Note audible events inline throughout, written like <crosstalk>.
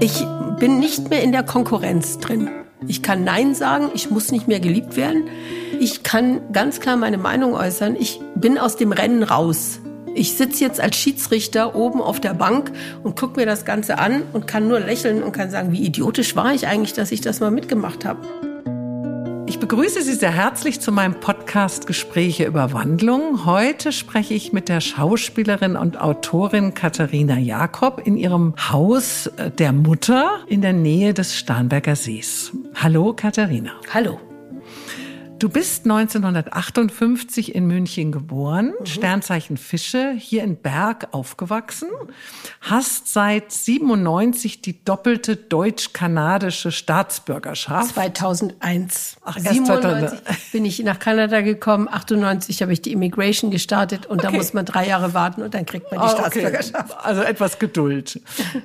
Ich bin nicht mehr in der Konkurrenz drin. Ich kann Nein sagen, ich muss nicht mehr geliebt werden. Ich kann ganz klar meine Meinung äußern. Ich bin aus dem Rennen raus. Ich sitze jetzt als Schiedsrichter oben auf der Bank und gucke mir das Ganze an und kann nur lächeln und kann sagen, wie idiotisch war ich eigentlich, dass ich das mal mitgemacht habe. Begrüße Sie sehr herzlich zu meinem Podcast Gespräche über Wandlung. Heute spreche ich mit der Schauspielerin und Autorin Katharina Jakob in ihrem Haus der Mutter in der Nähe des Starnberger Sees. Hallo Katharina. Hallo. Du bist 1958 in München geboren, mhm. Sternzeichen Fische, hier in Berg aufgewachsen, hast seit 97 die doppelte deutsch-kanadische Staatsbürgerschaft. 2001. Ach, 97 bin ich nach Kanada gekommen, 98 habe ich die Immigration gestartet und okay. da muss man drei Jahre warten und dann kriegt man die oh, Staatsbürgerschaft. Okay. Also etwas Geduld.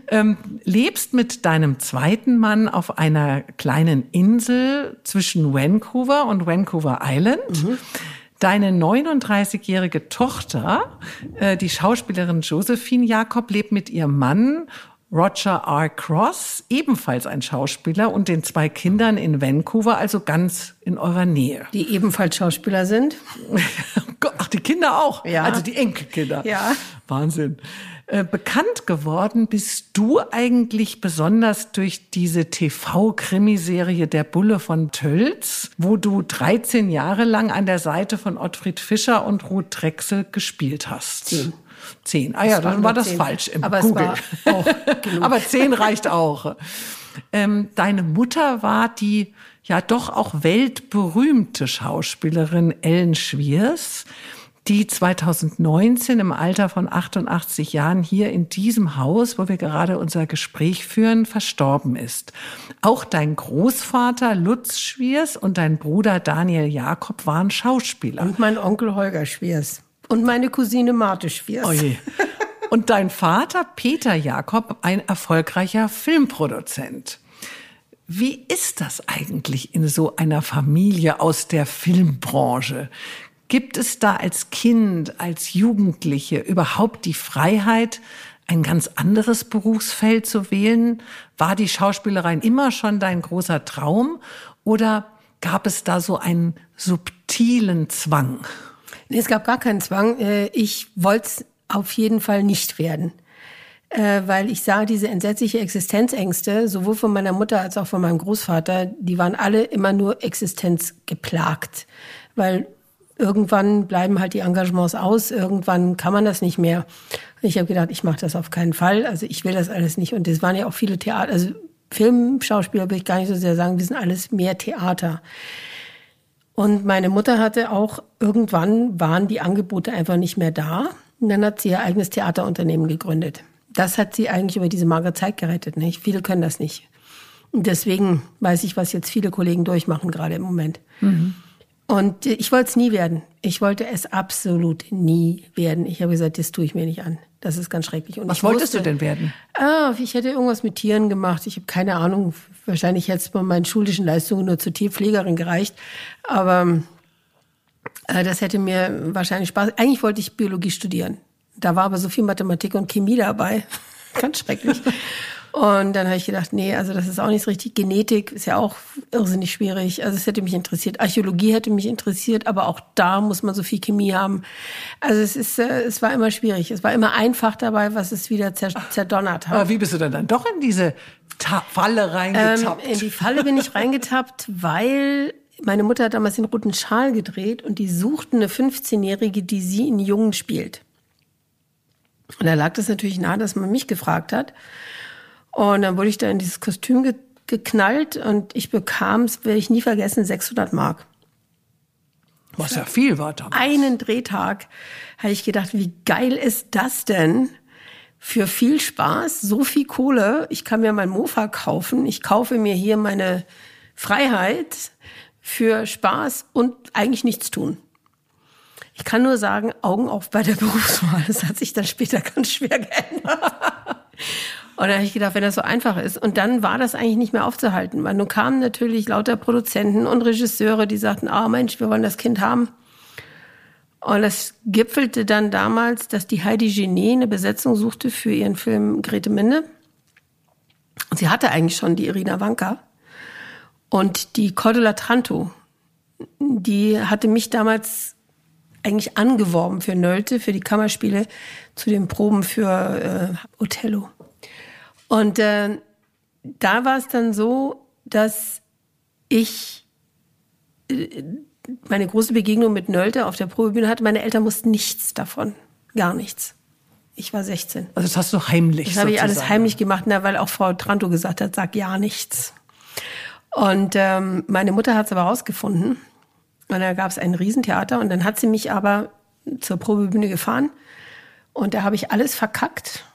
ähm, lebst mit deinem zweiten Mann auf einer kleinen Insel zwischen Vancouver und Vancouver Vancouver Island. Mhm. Deine 39-jährige Tochter, äh, die Schauspielerin Josephine Jakob, lebt mit ihrem Mann Roger R. Cross, ebenfalls ein Schauspieler, und den zwei Kindern in Vancouver, also ganz in eurer Nähe. Die ebenfalls Schauspieler sind? <laughs> Ach, die Kinder auch? Ja. Also die Enkelkinder? Ja. Wahnsinn. Äh, bekannt geworden bist du eigentlich besonders durch diese TV-Krimiserie Der Bulle von Tölz, wo du 13 Jahre lang an der Seite von Ottfried Fischer und Ruth Drechsel gespielt hast. Zehn. Zehn. Ah ja, dann war das zehn. falsch im Aber Google. Es war auch <laughs> Aber zehn reicht auch. Ähm, deine Mutter war die ja doch auch weltberühmte Schauspielerin Ellen Schwiers die 2019 im Alter von 88 Jahren hier in diesem Haus, wo wir gerade unser Gespräch führen, verstorben ist. Auch dein Großvater Lutz Schwiers und dein Bruder Daniel Jakob waren Schauspieler. Und mein Onkel Holger Schwiers. Und meine Cousine Marte Schwiers. Oh je. <laughs> Und dein Vater Peter Jakob, ein erfolgreicher Filmproduzent. Wie ist das eigentlich in so einer Familie aus der Filmbranche? Gibt es da als Kind, als Jugendliche überhaupt die Freiheit, ein ganz anderes Berufsfeld zu wählen? War die Schauspielerei immer schon dein großer Traum oder gab es da so einen subtilen Zwang? Nee, es gab gar keinen Zwang. Äh, ich wollte es auf jeden Fall nicht werden. Äh, weil ich sah diese entsetzliche Existenzängste, sowohl von meiner Mutter als auch von meinem Großvater, die waren alle immer nur existenzgeplagt. Weil irgendwann bleiben halt die Engagements aus, irgendwann kann man das nicht mehr. Ich habe gedacht, ich mache das auf keinen Fall. Also ich will das alles nicht. Und es waren ja auch viele Theater, also Filmschauspieler will ich gar nicht so sehr sagen, wir sind alles mehr Theater. Und meine Mutter hatte auch, irgendwann waren die Angebote einfach nicht mehr da. Und dann hat sie ihr eigenes Theaterunternehmen gegründet. Das hat sie eigentlich über diese magere Zeit gerettet. Nicht? Viele können das nicht. Und deswegen weiß ich, was jetzt viele Kollegen durchmachen, gerade im Moment. Mhm. Und ich wollte es nie werden. Ich wollte es absolut nie werden. Ich habe gesagt, das tue ich mir nicht an. Das ist ganz schrecklich. Und Was wolltest wusste, du denn werden? Ah, ich hätte irgendwas mit Tieren gemacht. Ich habe keine Ahnung. Wahrscheinlich hätte es bei meinen schulischen Leistungen nur zur Tierpflegerin gereicht. Aber äh, das hätte mir wahrscheinlich Spaß. Eigentlich wollte ich Biologie studieren. Da war aber so viel Mathematik und Chemie dabei. <laughs> ganz schrecklich. Und dann habe ich gedacht, nee, also das ist auch nicht so richtig. Genetik ist ja auch irrsinnig schwierig. Also es hätte mich interessiert. Archäologie hätte mich interessiert, aber auch da muss man so viel Chemie haben. Also es ist, äh, es war immer schwierig. Es war immer einfach dabei, was es wieder zerdonnert hat. Aber wie bist du denn dann doch in diese Ta Falle reingetappt? Ähm, in die Falle bin ich reingetappt, weil meine Mutter hat damals den roten Schal gedreht und die suchten eine 15-Jährige, die sie in Jungen spielt. Und da lag das natürlich nahe, dass man mich gefragt hat. Und dann wurde ich da in dieses Kostüm ge geknallt und ich bekam es, werde ich nie vergessen, 600 Mark. Was ja viel war damals. Einen Drehtag habe ich gedacht, wie geil ist das denn? Für viel Spaß, so viel Kohle. Ich kann mir mein Mofa kaufen. Ich kaufe mir hier meine Freiheit für Spaß und eigentlich nichts tun. Ich kann nur sagen, Augen auf bei der <laughs> Berufswahl. Das hat sich dann später ganz schwer geändert. Und da habe ich gedacht, wenn das so einfach ist. Und dann war das eigentlich nicht mehr aufzuhalten, weil nun kamen natürlich lauter Produzenten und Regisseure, die sagten, ah oh Mensch, wir wollen das Kind haben. Und das gipfelte dann damals, dass die Heidi Genet eine Besetzung suchte für ihren Film Grete Minde. Und sie hatte eigentlich schon die Irina Wanka. Und die Cordula Tranto, die hatte mich damals eigentlich angeworben für Nölte, für die Kammerspiele, zu den Proben für äh, Othello. Und äh, da war es dann so, dass ich äh, meine große Begegnung mit Nölte auf der Probebühne hatte. Meine Eltern wussten nichts davon. Gar nichts. Ich war 16. Also das hast du heimlich Das habe ich alles heimlich gemacht, na, weil auch Frau Tranto gesagt hat, sag ja nichts. Und ähm, meine Mutter hat es aber rausgefunden. Und da gab es ein Riesentheater und dann hat sie mich aber zur Probebühne gefahren. Und da habe ich alles verkackt,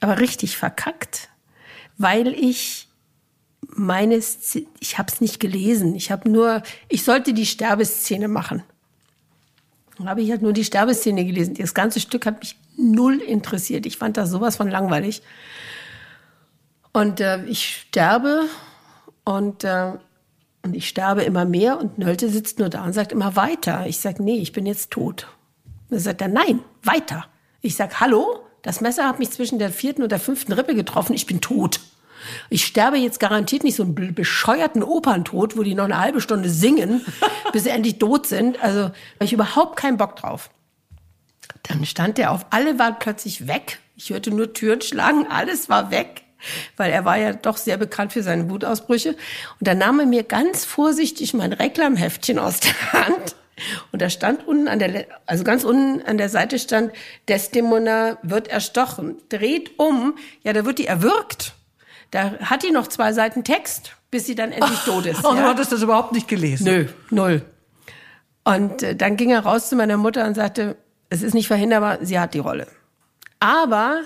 aber richtig verkackt, weil ich meines, ich habe es nicht gelesen. Ich habe nur, ich sollte die Sterbeszene machen. Dann habe ich halt nur die Sterbeszene gelesen. Das ganze Stück hat mich null interessiert. Ich fand das sowas von langweilig. Und äh, ich sterbe und, äh, und ich sterbe immer mehr und Nölte sitzt nur da und sagt immer weiter. Ich sage, nee, ich bin jetzt tot. Dann sagt er, nein, weiter. Ich sage, hallo, das Messer hat mich zwischen der vierten und der fünften Rippe getroffen, ich bin tot. Ich sterbe jetzt garantiert nicht so einen bescheuerten Operntod, wo die noch eine halbe Stunde singen, <laughs> bis sie endlich tot sind. Also habe ich überhaupt keinen Bock drauf. Dann stand er auf, alle waren plötzlich weg. Ich hörte nur Türen schlagen, alles war weg, weil er war ja doch sehr bekannt für seine Wutausbrüche. Und dann nahm er mir ganz vorsichtig mein Reklamheftchen aus der Hand. Und da stand unten an der, also ganz unten an der Seite stand, Desdemona wird erstochen. Dreht um, ja, da wird die erwürgt. Da hat die noch zwei Seiten Text, bis sie dann endlich tot ist. Und ja. du hattest das überhaupt nicht gelesen? Nö, null. Und äh, dann ging er raus zu meiner Mutter und sagte, es ist nicht verhinderbar, sie hat die Rolle. Aber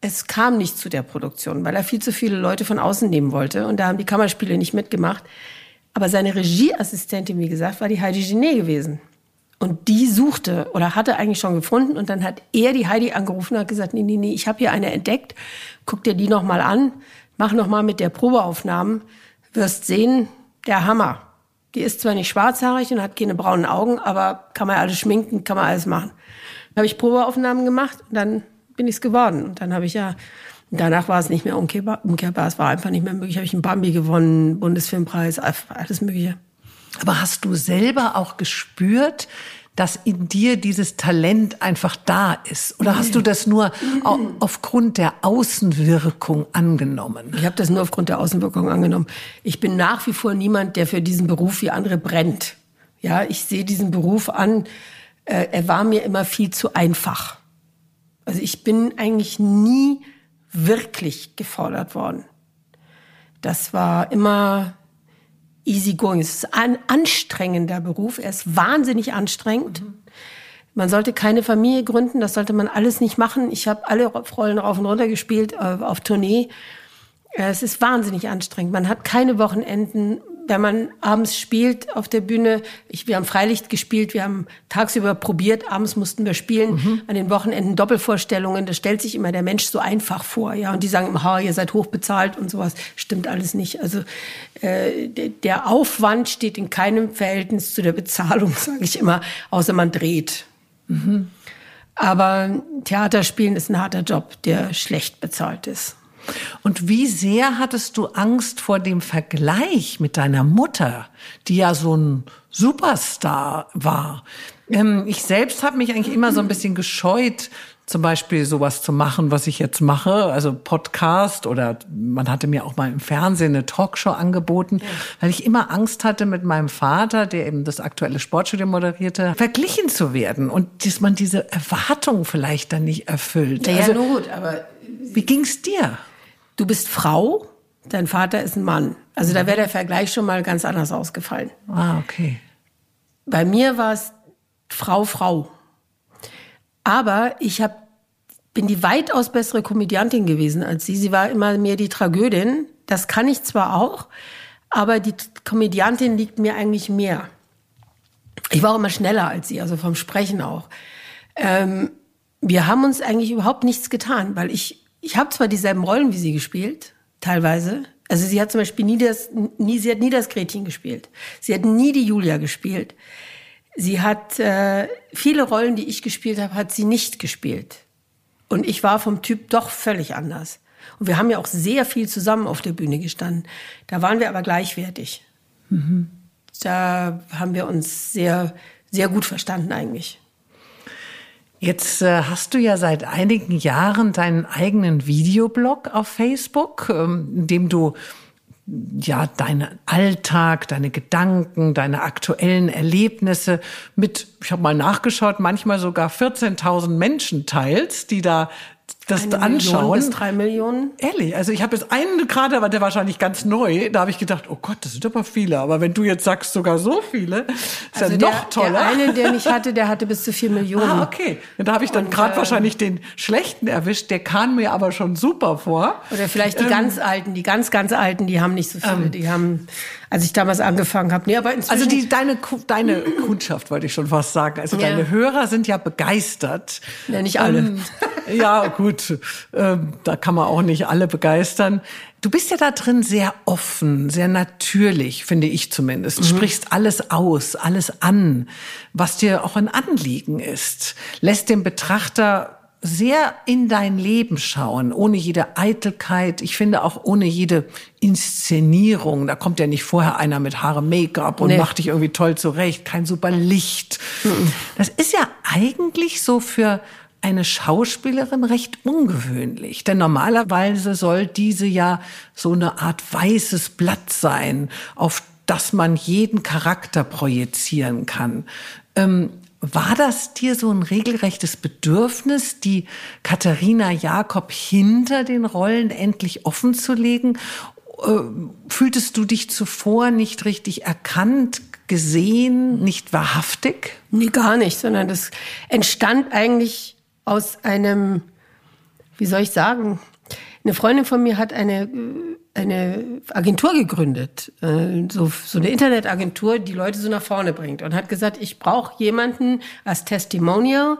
es kam nicht zu der Produktion, weil er viel zu viele Leute von außen nehmen wollte und da haben die Kammerspiele nicht mitgemacht. Aber seine Regieassistentin, wie gesagt, war die Heidi Genet gewesen. Und die suchte oder hatte eigentlich schon gefunden und dann hat er die Heidi angerufen und hat gesagt, nee, nee, nee, ich habe hier eine entdeckt, guck dir die noch mal an, mach noch mal mit der Probeaufnahmen, wirst sehen, der Hammer. Die ist zwar nicht schwarzhaarig und hat keine braunen Augen, aber kann man alles schminken, kann man alles machen. Dann habe ich Probeaufnahmen gemacht und dann bin ich es geworden. Und dann habe ich ja, danach war es nicht mehr umkehrbar, umkehrbar, es war einfach nicht mehr möglich. Habe ich einen Bambi gewonnen, Bundesfilmpreis, alles Mögliche. Aber hast du selber auch gespürt, dass in dir dieses Talent einfach da ist? Oder hast du das nur aufgrund der Außenwirkung angenommen? Ich habe das nur aufgrund der Außenwirkung angenommen. Ich bin nach wie vor niemand, der für diesen Beruf wie andere brennt. Ja, ich sehe diesen Beruf an. Äh, er war mir immer viel zu einfach. Also ich bin eigentlich nie wirklich gefordert worden. Das war immer easy going. Es ist ein anstrengender Beruf. Er ist wahnsinnig anstrengend. Mhm. Man sollte keine Familie gründen. Das sollte man alles nicht machen. Ich habe alle Rollen rauf und runter gespielt äh, auf Tournee. Es ist wahnsinnig anstrengend. Man hat keine Wochenenden wenn man abends spielt auf der Bühne, ich, wir haben Freilicht gespielt, wir haben tagsüber probiert, abends mussten wir spielen, mhm. an den Wochenenden Doppelvorstellungen, da stellt sich immer der Mensch so einfach vor, ja, und die sagen immer, ha, ihr seid hochbezahlt und sowas, stimmt alles nicht. Also äh, der Aufwand steht in keinem Verhältnis zu der Bezahlung, <laughs> sage ich immer, außer man dreht. Mhm. Aber Theaterspielen ist ein harter Job, der schlecht bezahlt ist. Und wie sehr hattest du Angst vor dem Vergleich mit deiner Mutter, die ja so ein Superstar war? Ähm, ich selbst habe mich eigentlich immer so ein bisschen gescheut, zum Beispiel sowas zu machen, was ich jetzt mache, also Podcast oder man hatte mir auch mal im Fernsehen eine Talkshow angeboten, weil ich immer Angst hatte mit meinem Vater, der eben das aktuelle Sportstudio moderierte, verglichen zu werden und dass man diese Erwartungen vielleicht dann nicht erfüllt. Ja, also, gut, aber wie ging's dir? Du bist Frau, dein Vater ist ein Mann. Also da wäre der Vergleich schon mal ganz anders ausgefallen. Ah, okay. Bei mir war es Frau, Frau. Aber ich hab, bin die weitaus bessere Komödiantin gewesen als sie. Sie war immer mehr die Tragödin. Das kann ich zwar auch, aber die Komödiantin liegt mir eigentlich mehr. Ich war auch immer schneller als sie, also vom Sprechen auch. Ähm, wir haben uns eigentlich überhaupt nichts getan, weil ich ich habe zwar dieselben Rollen wie sie gespielt, teilweise. Also sie hat zum Beispiel nie das, nie, sie hat nie das Gretchen gespielt. Sie hat nie die Julia gespielt. Sie hat äh, viele Rollen, die ich gespielt habe, hat sie nicht gespielt. Und ich war vom Typ doch völlig anders. Und wir haben ja auch sehr viel zusammen auf der Bühne gestanden. Da waren wir aber gleichwertig. Mhm. Da haben wir uns sehr, sehr gut verstanden eigentlich. Jetzt äh, hast du ja seit einigen Jahren deinen eigenen Videoblog auf Facebook, ähm, in dem du ja, deinen Alltag, deine Gedanken, deine aktuellen Erlebnisse mit, ich habe mal nachgeschaut, manchmal sogar 14.000 Menschen teilst, die da das Eine anschauen. Million bis drei Millionen. Ehrlich, also ich habe jetzt einen gerade, aber der wahrscheinlich ganz neu. Da habe ich gedacht, oh Gott, das sind aber viele. Aber wenn du jetzt sagst, sogar so viele, ist Also ja der, noch toller. der eine, der <laughs> mich hatte, der hatte bis zu vier Millionen. Ah, okay. Da habe ich dann Und, gerade äh, wahrscheinlich den schlechten erwischt. Der kam mir aber schon super vor. Oder vielleicht die Ähm. ganz Alten, die ganz, ganz Alten, die haben nicht so viele. die haben, als ich damals angefangen habe, nee, aber inzwischen. Also die, deine, deine Kundschaft wollte ich schon fast sagen. Also Ja. deine Hörer sind ja begeistert. Ja, nicht alle. Ähm, ja, gut. Ähm, da kann man auch nicht alle begeistern. Du bist ja da drin sehr offen, sehr natürlich, finde ich zumindest. Du sprichst alles aus, alles an, was dir auch ein Anliegen ist. Lässt den Betrachter sehr in dein Leben schauen, ohne jede Eitelkeit. Ich finde auch ohne jede Inszenierung. Da kommt ja nicht vorher einer mit Haare Make-up und Nee. macht dich irgendwie toll zurecht. Kein super Licht. Das ist ja eigentlich so für eine Schauspielerin recht ungewöhnlich. Denn normalerweise soll diese ja so eine Art weißes Blatt sein, auf das man jeden Charakter projizieren kann. Ähm, war das dir so ein regelrechtes Bedürfnis, die Katharina Jakob hinter den Rollen endlich offen zu legen? Äh, Fühltest du dich zuvor nicht richtig erkannt, gesehen, nicht wahrhaftig? Nee, gar nicht, sondern das entstand eigentlich aus einem, wie soll ich sagen, eine Freundin von mir hat eine, eine Agentur gegründet, äh, so, so eine Internetagentur, die Leute so nach vorne bringt und hat gesagt, ich brauche jemanden als Testimonial,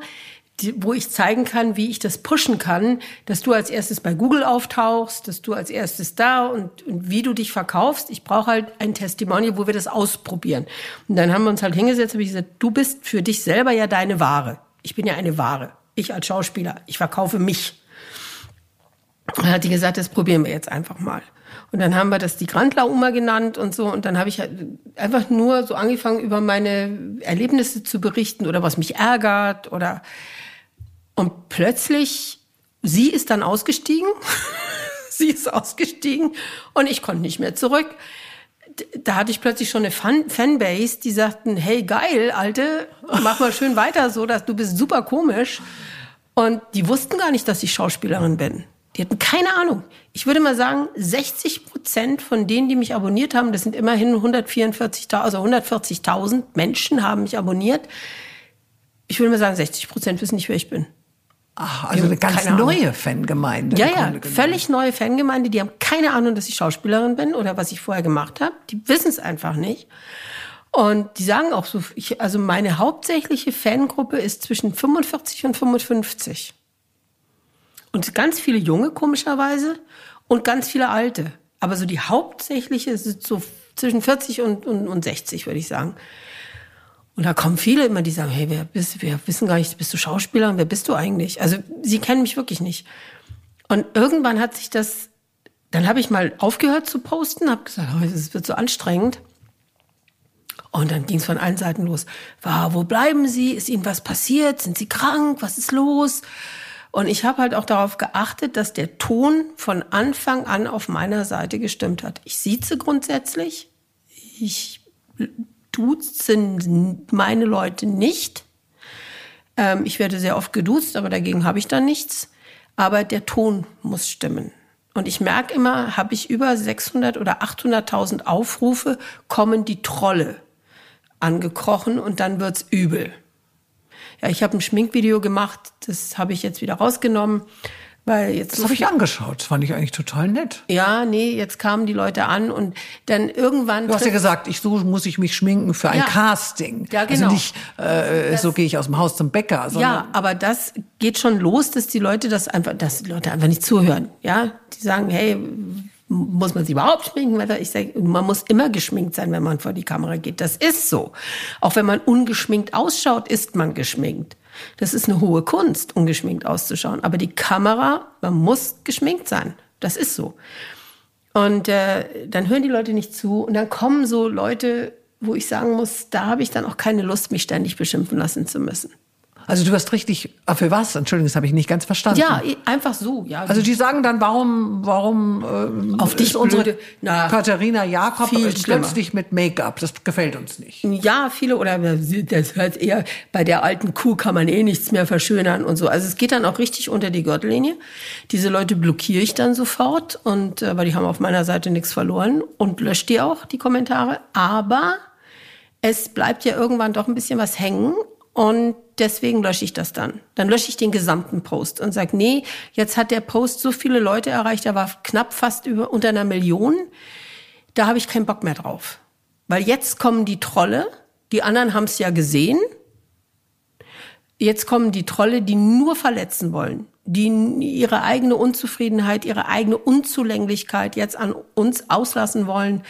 wo ich zeigen kann, wie ich das pushen kann, dass du als erstes bei Google auftauchst, dass du als erstes da und, und wie du dich verkaufst. Ich brauche halt ein Testimonial, wo wir das ausprobieren. Und dann haben wir uns halt hingesetzt, habe ich gesagt, du bist für dich selber ja deine Ware. Ich bin ja eine Ware. Ich als Schauspieler. Ich verkaufe mich. Dann hat die gesagt, das probieren wir jetzt einfach mal. Und dann haben wir das die Grandler-Oma genannt und so. Und dann habe ich halt einfach nur so angefangen, über meine Erlebnisse zu berichten oder was mich ärgert oder und plötzlich, sie ist dann ausgestiegen. <laughs> sie ist ausgestiegen und ich konnte nicht mehr zurück. Da hatte ich plötzlich schon eine Fan Fanbase, die sagten, hey geil, Alte, mach mal schön weiter so, dass du bist super komisch. Und die wussten gar nicht, dass ich Schauspielerin bin. Die hatten keine Ahnung. Ich würde mal sagen, 60 Prozent von denen, die mich abonniert haben, das sind immerhin 144.000, also 140.000 Menschen haben mich abonniert. Ich würde mal sagen, 60 Prozent wissen nicht, wer ich bin. Ach, also eine ganz neue Fangemeinde. Ja, ja, völlig neue Fangemeinde, die haben keine Ahnung, dass ich Schauspielerin bin oder was ich vorher gemacht habe. Die wissen es einfach nicht. Und die sagen auch so, ich, also meine hauptsächliche Fangruppe ist zwischen 45 und 55. Und ganz viele junge, komischerweise, und ganz viele alte. Aber so die hauptsächliche ist so zwischen 40 und, und, und 60, würde ich sagen. Und da kommen viele immer, die sagen, hey, wer bist? Wir wissen gar nicht, bist du Schauspieler? Wer bist du eigentlich? Also, sie kennen mich wirklich nicht. Und irgendwann hat sich das, dann habe ich mal aufgehört zu posten, habe gesagt, oh, es wird so anstrengend. Und dann ging es von allen Seiten los. Wow, wo bleiben Sie? Ist Ihnen was passiert? Sind Sie krank? Was ist los? Und ich habe halt auch darauf geachtet, dass der Ton von Anfang an auf meiner Seite gestimmt hat. Ich sieze grundsätzlich. Ich duze meine Leute nicht. Ähm, ich werde sehr oft geduzt, aber dagegen habe ich dann nichts. Aber der Ton muss stimmen. Und ich merke immer, habe ich über 600 oder 800.000 Aufrufe, kommen die Trolle angekrochen und dann wird's übel. Ja, ich habe ein Schminkvideo gemacht, das habe ich jetzt wieder rausgenommen, weil jetzt Das habe ich angeschaut. Das fand ich eigentlich total nett. ja, nee, jetzt kamen die Leute an und dann irgendwann Du hast ja gesagt, ich so muss ich mich schminken für ein Ja. Casting. Ja, genau. Also nicht, äh, so gehe ich aus dem Haus zum Bäcker, sondern Ja, aber das geht schon los, dass die Leute das einfach, dass die Leute einfach nicht zuhören. Ja, die sagen, hey, muss man sich überhaupt schminken? Ich sage, man muss immer geschminkt sein, wenn man vor die Kamera geht. Das ist so. Auch wenn man ungeschminkt ausschaut, ist man geschminkt. Das ist eine hohe Kunst, ungeschminkt auszuschauen. Aber die Kamera, man muss geschminkt sein. Das ist so. Und äh, dann hören die Leute nicht zu und dann kommen so Leute, wo ich sagen muss, da habe ich dann auch keine Lust, mich ständig beschimpfen lassen zu müssen. Also du hast richtig, ah, für was? Entschuldigung, das habe ich nicht ganz verstanden. Ja, einfach so, ja. Also die sagen dann, warum, warum äh, auf dich unsere blöde, na, Katharina Jakob plötzlich mit Make-up? Das gefällt uns nicht. Ja, viele oder das hört eher bei der alten Kuh kann man eh nichts mehr verschönern und so. Also es geht dann auch richtig unter die Gürtellinie. Diese Leute blockiere ich dann sofort und äh, weil die haben auf meiner Seite nichts verloren und lösche die auch die Kommentare. Aber es bleibt ja irgendwann doch ein bisschen was hängen und deswegen lösche ich das dann. Dann lösche ich den gesamten Post und sage, nee, jetzt hat der Post so viele Leute erreicht, er war knapp fast über unter einer Million. Da habe ich keinen Bock mehr drauf. Weil jetzt kommen die Trolle, die anderen haben es ja gesehen. Jetzt kommen die Trolle, die nur verletzen wollen, die ihre eigene Unzufriedenheit, ihre eigene Unzulänglichkeit jetzt an uns auslassen wollen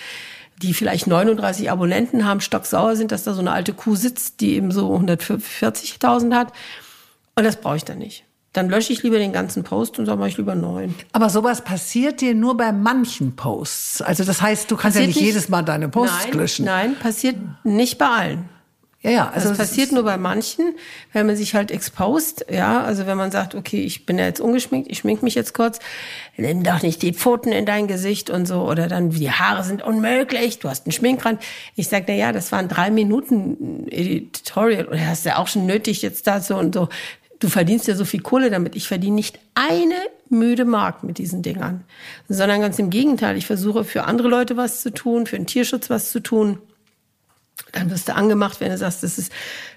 die vielleicht 39 Abonnenten haben, stocksauer sind, dass da so eine alte Kuh sitzt, die eben so 140.000 hat. Und das brauche ich dann nicht. Dann lösche ich lieber den ganzen Post und sage mache ich lieber neuen. Aber sowas passiert dir nur bei manchen Posts. Also das heißt, du kannst passiert ja nicht, nicht, jedes Mal deine Posts nein, löschen. Nein, passiert nicht bei allen. Ja, ja. Also das passiert nur bei manchen, wenn man sich halt exposed, ja, also wenn man sagt, okay, ich bin ja jetzt ungeschminkt, ich schmink mich jetzt kurz, nimm doch nicht die Pfoten in dein Gesicht und so, oder dann, die Haare sind unmöglich, du hast einen Schminkrand. Ich sag, na ja, das waren drei Minuten Editorial, oder hast du ja auch schon nötig jetzt dazu und so. Du verdienst ja so viel Kohle damit. Ich verdiene nicht eine müde Mark mit diesen Dingern, sondern ganz im Gegenteil. Ich versuche für andere Leute was zu tun, für den Tierschutz was zu tun dann wirst du angemacht, wenn du sagst, das ist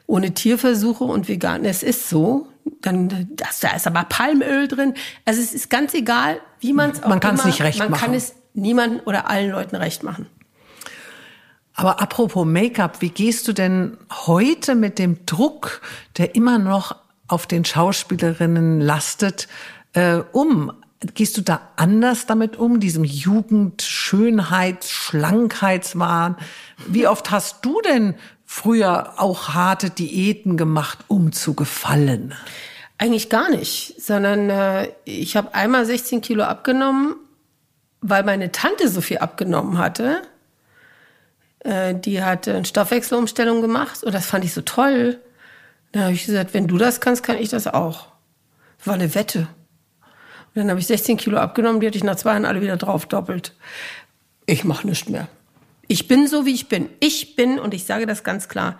ohne Tierversuche und vegan. Es ist so. Dann, das, da ist aber Palmöl drin. Also es ist ganz egal, wie man es auch Man kann es nicht recht man machen. Man kann es niemandem oder allen Leuten recht machen. Aber apropos Make-up, wie gehst du denn heute mit dem Druck, der immer noch auf den Schauspielerinnen lastet, äh, um? Gehst du da anders damit um, diesem Jugend, Schönheits, Schlankheitswahn? Wie oft hast du denn früher auch harte Diäten gemacht, um zu gefallen? Eigentlich gar nicht, sondern äh, ich habe einmal 16 Kilo abgenommen, weil meine Tante so viel abgenommen hatte. Äh, die hat eine Stoffwechselumstellung gemacht und das fand ich so toll. Da habe ich gesagt, wenn du das kannst, kann ich das auch. War eine Wette. Und dann habe ich 16 Kilo abgenommen, die hatte ich nach zwei Jahren alle wieder drauf doppelt. Ich mache nichts mehr. Ich bin so, wie ich bin. Ich bin, und ich sage das ganz klar,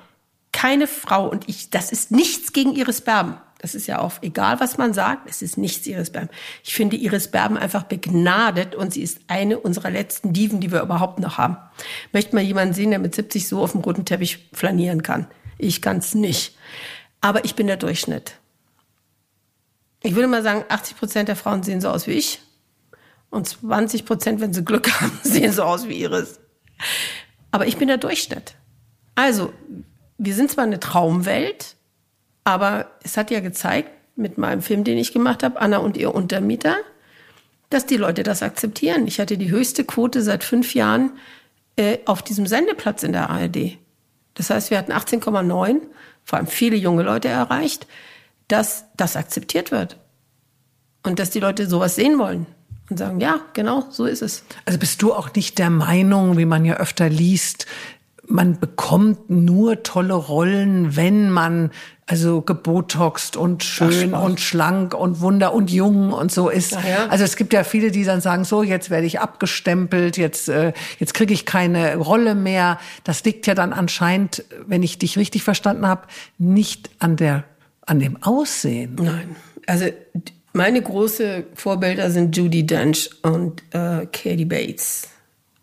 keine Frau und ich, das ist nichts gegen Iris Berben. Das ist ja auch egal, was man sagt, es ist nichts Iris Berben. Ich finde Iris Berben einfach begnadet und sie ist eine unserer letzten Diven, die wir überhaupt noch haben. Möchte mal jemanden sehen, der mit 70 so auf dem roten Teppich flanieren kann. Ich kann's nicht. Aber ich bin der Durchschnitt ich würde mal sagen, 80 Prozent der Frauen sehen so aus wie ich. Und 20 Prozent, wenn sie Glück <laughs> haben, sehen so aus wie Iris. Aber ich bin der Durchschnitt. Also, wir sind zwar eine Traumwelt, aber es hat ja gezeigt, mit meinem Film, den ich gemacht habe, Anna und ihr Untermieter, dass die Leute das akzeptieren. Ich hatte die höchste Quote seit fünf Jahren äh, auf diesem Sendeplatz in der ARD. Das heißt, wir hatten 18,9, vor allem viele junge Leute erreicht dass das akzeptiert wird. Und dass die Leute sowas sehen wollen und sagen, ja, genau, so ist es. Also bist du auch nicht der Meinung, wie man ja öfter liest, man bekommt nur tolle Rollen, wenn man also gebotoxt und schön Ach, und schlank und wunder und jung und so ist. Ja. Also es gibt ja viele, die dann sagen, so jetzt werde ich abgestempelt, jetzt äh, jetzt kriege ich keine Rolle mehr. Das liegt ja dann anscheinend, wenn ich dich richtig verstanden habe, nicht an der an dem Aussehen? Nein. Also meine große Vorbilder sind Judy Dench und äh, Katie Bates.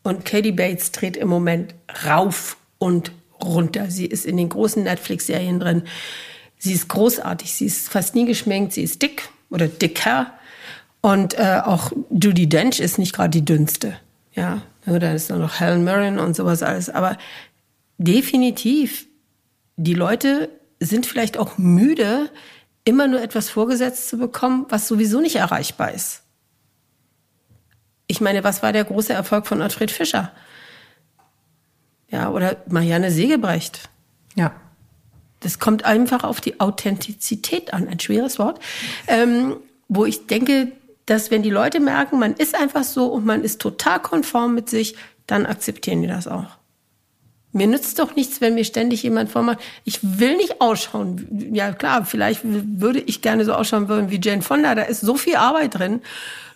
Und Katie Bates dreht im Moment rauf und runter. Sie ist in den großen Netflix-Serien drin. Sie ist großartig. Sie ist fast nie geschminkt. Sie ist dick oder dicker. Und äh, auch Judy Dench ist nicht gerade die dünnste. Ja, da ist noch Helen Mirren und sowas alles. Aber definitiv, die Leute sind vielleicht auch müde, immer nur etwas vorgesetzt zu bekommen, was sowieso nicht erreichbar ist. Ich meine, was war der große Erfolg von Alfred Fischer? Ja, oder Marianne Segebrecht. Ja. Das kommt einfach auf die Authentizität an, ein schweres Wort, ähm, wo ich denke, dass wenn die Leute merken, man ist einfach so und man ist total konform mit sich, dann akzeptieren die das auch. Mir nützt doch nichts, wenn mir ständig jemand vormacht, ich will nicht ausschauen. Ja klar, vielleicht würde ich gerne so ausschauen wollen wie Jane Fonda, da ist so viel Arbeit drin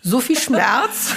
so viel Schmerz.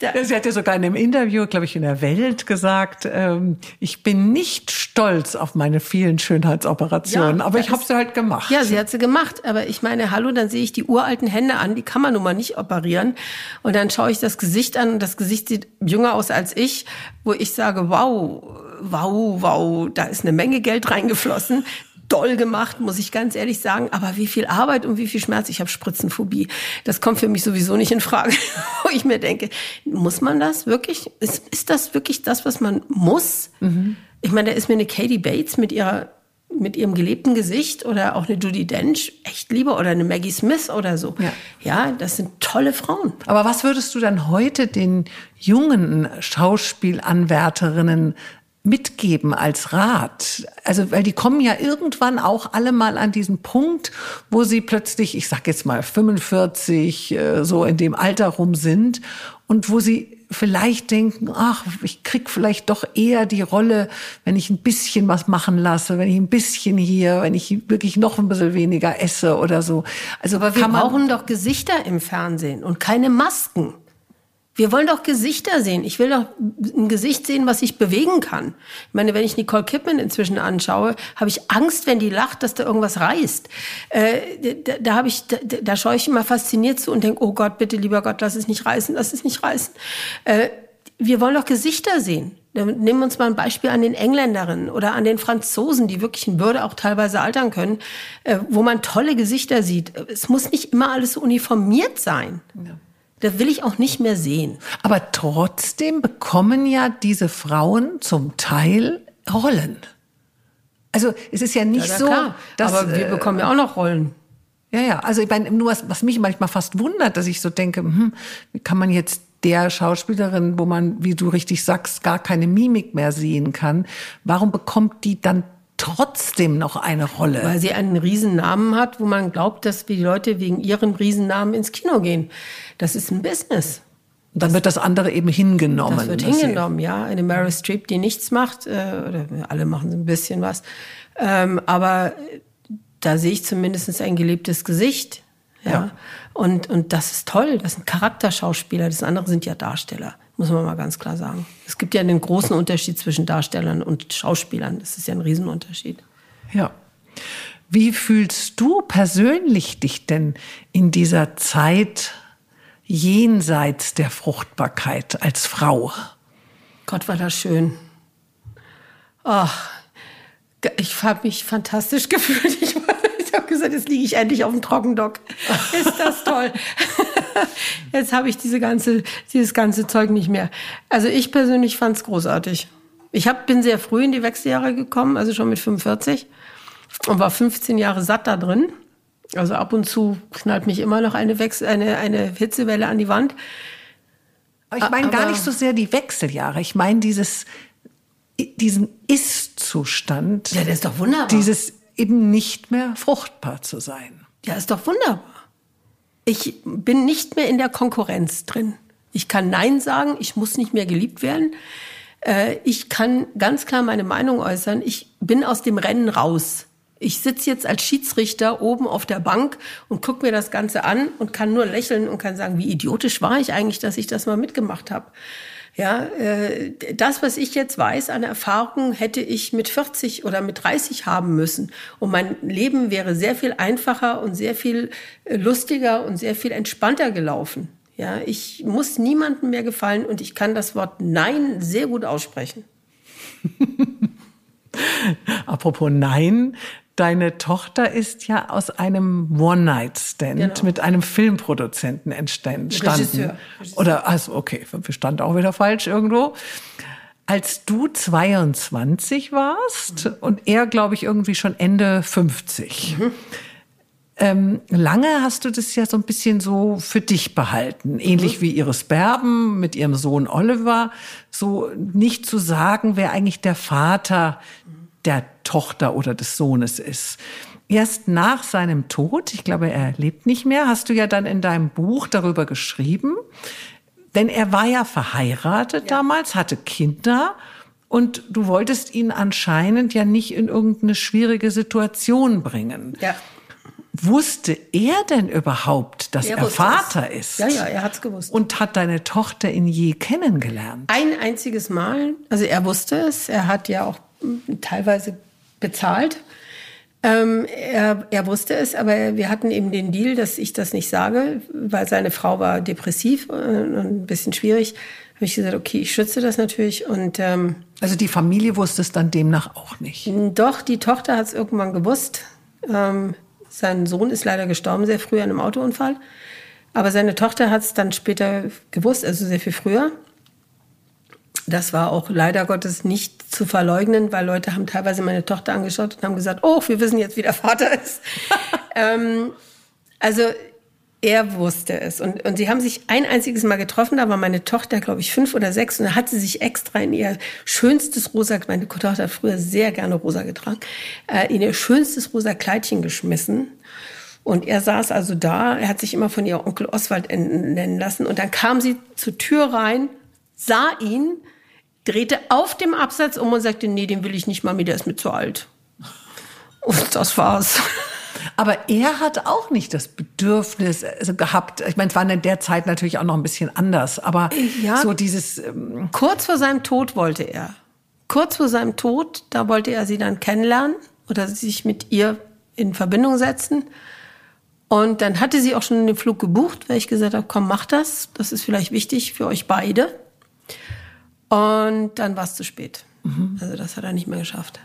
<laughs> Sie hat ja sogar in einem Interview, glaube ich, in der Welt gesagt, ähm, ich bin nicht stolz auf meine vielen Schönheitsoperationen, ja, aber ich habe sie halt gemacht. Ja, sie hat sie gemacht, aber ich meine, hallo, dann sehe ich die uralten Hände an, die kann man nun mal nicht operieren und dann schaue ich das Gesicht an und das Gesicht sieht jünger aus als ich, wo ich sage, wow, wow, wow, da ist eine Menge Geld reingeflossen doll gemacht, muss ich ganz ehrlich sagen. Aber wie viel Arbeit und wie viel Schmerz. Ich habe Spritzenphobie. Das kommt für mich sowieso nicht in Frage. <laughs> Wo ich mir denke, muss man das wirklich? Ist, ist das wirklich das, was man muss? Mhm. Ich meine, da ist mir eine Katie Bates mit ihrer mit ihrem gelebten Gesicht oder auch eine Judy Dench echt lieber oder eine Maggie Smith oder so. Ja. ja, das sind tolle Frauen. Aber was würdest du dann heute den jungen Schauspielanwärterinnen mitgeben als Rat? Also, weil die kommen ja irgendwann auch alle mal an diesen Punkt, wo sie plötzlich, ich sag jetzt mal 45, äh, so in dem Alter rum sind und wo sie vielleicht denken, ach, ich krieg vielleicht doch eher die Rolle, wenn ich ein bisschen was machen lasse, wenn ich ein bisschen hier, wenn ich wirklich noch ein bisschen weniger esse oder so. Also, aber wir brauchen doch Gesichter im Fernsehen und keine Masken. Wir wollen doch Gesichter sehen. Ich will doch ein Gesicht sehen, was sich bewegen kann. Ich meine, wenn ich Nicole Kidman inzwischen anschaue, habe ich Angst, wenn die lacht, dass da irgendwas reißt. Äh, da, da habe ich, da, da schaue ich immer fasziniert zu und denke, oh Gott, bitte, lieber Gott, lass es nicht reißen, lass es nicht reißen. Äh, wir wollen doch Gesichter sehen. Nehmen wir uns mal ein Beispiel an den Engländerinnen oder an den Franzosen, die wirklich in Würde auch teilweise altern können, äh, wo man tolle Gesichter sieht. Es muss nicht immer alles so uniformiert sein. Ja. Da will ich auch nicht mehr sehen. Aber trotzdem bekommen ja diese Frauen zum Teil Rollen. Also es ist ja nicht ja, so, klar. dass aber wir äh, bekommen ja auch noch Rollen. Ja, ja. Also ich meine, nur was, was mich manchmal fast wundert, dass ich so denke, hm, wie kann man jetzt der Schauspielerin, wo man, wie du richtig sagst, gar keine Mimik mehr sehen kann, warum bekommt die dann trotzdem noch eine Rolle. Weil sie einen Riesennamen hat, wo man glaubt, dass die Leute wegen ihrem Riesennamen ins Kino gehen. Das ist ein Business. Und dann wird das andere eben hingenommen. Das wird hingenommen, ja. Eine Meryl Streep, die nichts macht, äh, oder alle machen so ein bisschen was. Ähm, aber da sehe ich zumindest ein gelebtes Gesicht. Ja. ja. Und, und das ist toll. Das sind Charakterschauspieler. Das andere sind ja Darsteller muss man mal ganz klar sagen. Es gibt ja einen großen Unterschied zwischen Darstellern und Schauspielern. Das ist ja ein Riesenunterschied. Ja. Wie fühlst du persönlich dich denn in dieser Zeit jenseits der Fruchtbarkeit als Frau? Gott, war das schön. Ach, ich habe mich fantastisch <laughs> gefühlt. Ich, ich habe gesagt, jetzt liege ich endlich auf dem Trockendock. Ist das toll. <laughs> <laughs> Jetzt habe ich diese ganze, dieses ganze Zeug nicht mehr. Also ich persönlich fand es großartig. Ich hab, bin sehr früh in die Wechseljahre gekommen, also schon mit 45 und war 15 Jahre satt da drin. Also ab und zu knallt mich immer noch eine, Wechsel, eine, eine Hitzewelle an die Wand. Ich meine gar nicht so sehr die Wechseljahre. Ich meine dieses, diesen Ist-Zustand. Ja, der ist doch wunderbar. Dieses eben nicht mehr fruchtbar zu sein. Ja, ist doch wunderbar. Ich bin nicht mehr in der Konkurrenz drin. Ich kann Nein sagen, ich muss nicht mehr geliebt werden. Äh, ich kann ganz klar meine Meinung äußern. Ich bin aus dem Rennen raus. Ich sitze jetzt als Schiedsrichter oben auf der Bank und gucke mir das Ganze an und kann nur lächeln und kann sagen, wie idiotisch war ich eigentlich, dass ich das mal mitgemacht habe. Ja, äh, das, was ich jetzt weiß an Erfahrung, hätte ich mit 40 oder mit 30 haben müssen. Und mein Leben wäre sehr viel einfacher und sehr viel äh, lustiger und sehr viel entspannter gelaufen. Ja, ich muss niemandem mehr gefallen und ich kann das Wort Nein sehr gut aussprechen. <laughs> Apropos Nein, Deine Tochter ist ja aus einem One-Night-Stand genau. mit einem Filmproduzenten entstanden. Regisseur. Regisseur. Oder, also, okay, stand auch wieder falsch irgendwo. Als du 22 warst mhm. und er, glaube ich, irgendwie schon Ende 50. Mhm. Ähm, lange hast du das ja so ein bisschen so für dich behalten, ähnlich mhm. wie Iris Berben mit ihrem Sohn Oliver, so nicht zu sagen, wer eigentlich der Vater der Tochter oder des Sohnes ist. erst nach seinem Tod, ich glaube, er lebt nicht mehr, hast du ja dann in deinem Buch darüber geschrieben. Denn er war ja verheiratet ja. damals, hatte Kinder und du wolltest ihn anscheinend ja nicht in irgendeine schwierige Situation bringen. Ja. Wusste er denn überhaupt, dass er, er Vater es. ist? Ja, ja, er hat's gewusst. Und hat deine Tochter ihn je kennengelernt? Ein einziges Mal. Also er wusste es. Er hat ja auch teilweise bezahlt. Ähm, er, er wusste es, aber wir hatten eben den Deal, dass ich das nicht sage, weil seine Frau war depressiv und ein bisschen schwierig. Habe ich gesagt, okay, ich schütze das natürlich und ähm, also die Familie wusste es dann demnach auch nicht. Doch, die Tochter hat es irgendwann gewusst. Ähm, sein Sohn ist leider gestorben sehr früh an einem Autounfall, aber seine Tochter hat es dann später gewusst, also sehr viel früher. Das war auch leider Gottes nicht zu verleugnen, weil Leute haben teilweise meine Tochter angeschaut und haben gesagt, oh, wir wissen jetzt, wie der Vater ist. <laughs> ähm, also er wusste es. Und, und sie haben sich ein einziges Mal getroffen, da war meine Tochter, glaube ich, fünf oder sechs, und da hat sie sich extra in ihr schönstes rosa, meine Tochter hat früher sehr gerne rosa getragen, äh, in ihr schönstes rosa Kleidchen geschmissen. Und er saß also da, er hat sich immer von ihr Onkel Oswald nennen lassen. Und dann kam sie zur Tür rein, sah ihn, drehte auf dem Absatz um und sagte, nee, den will ich nicht mal mehr, der ist mir zu alt. Und das war's. Aber er hat auch nicht das Bedürfnis also gehabt. Ich meine, es war in der Zeit natürlich auch noch ein bisschen anders. Aber ja, so dieses. Ähm kurz vor seinem Tod wollte er. Kurz vor seinem Tod, da wollte er sie dann kennenlernen oder sich mit ihr in Verbindung setzen. Und dann hatte sie auch schon den Flug gebucht, weil ich gesagt habe, komm, mach das. Das ist vielleicht wichtig für euch beide. Und dann war es zu spät. Mhm. Also das hat er nicht mehr geschafft.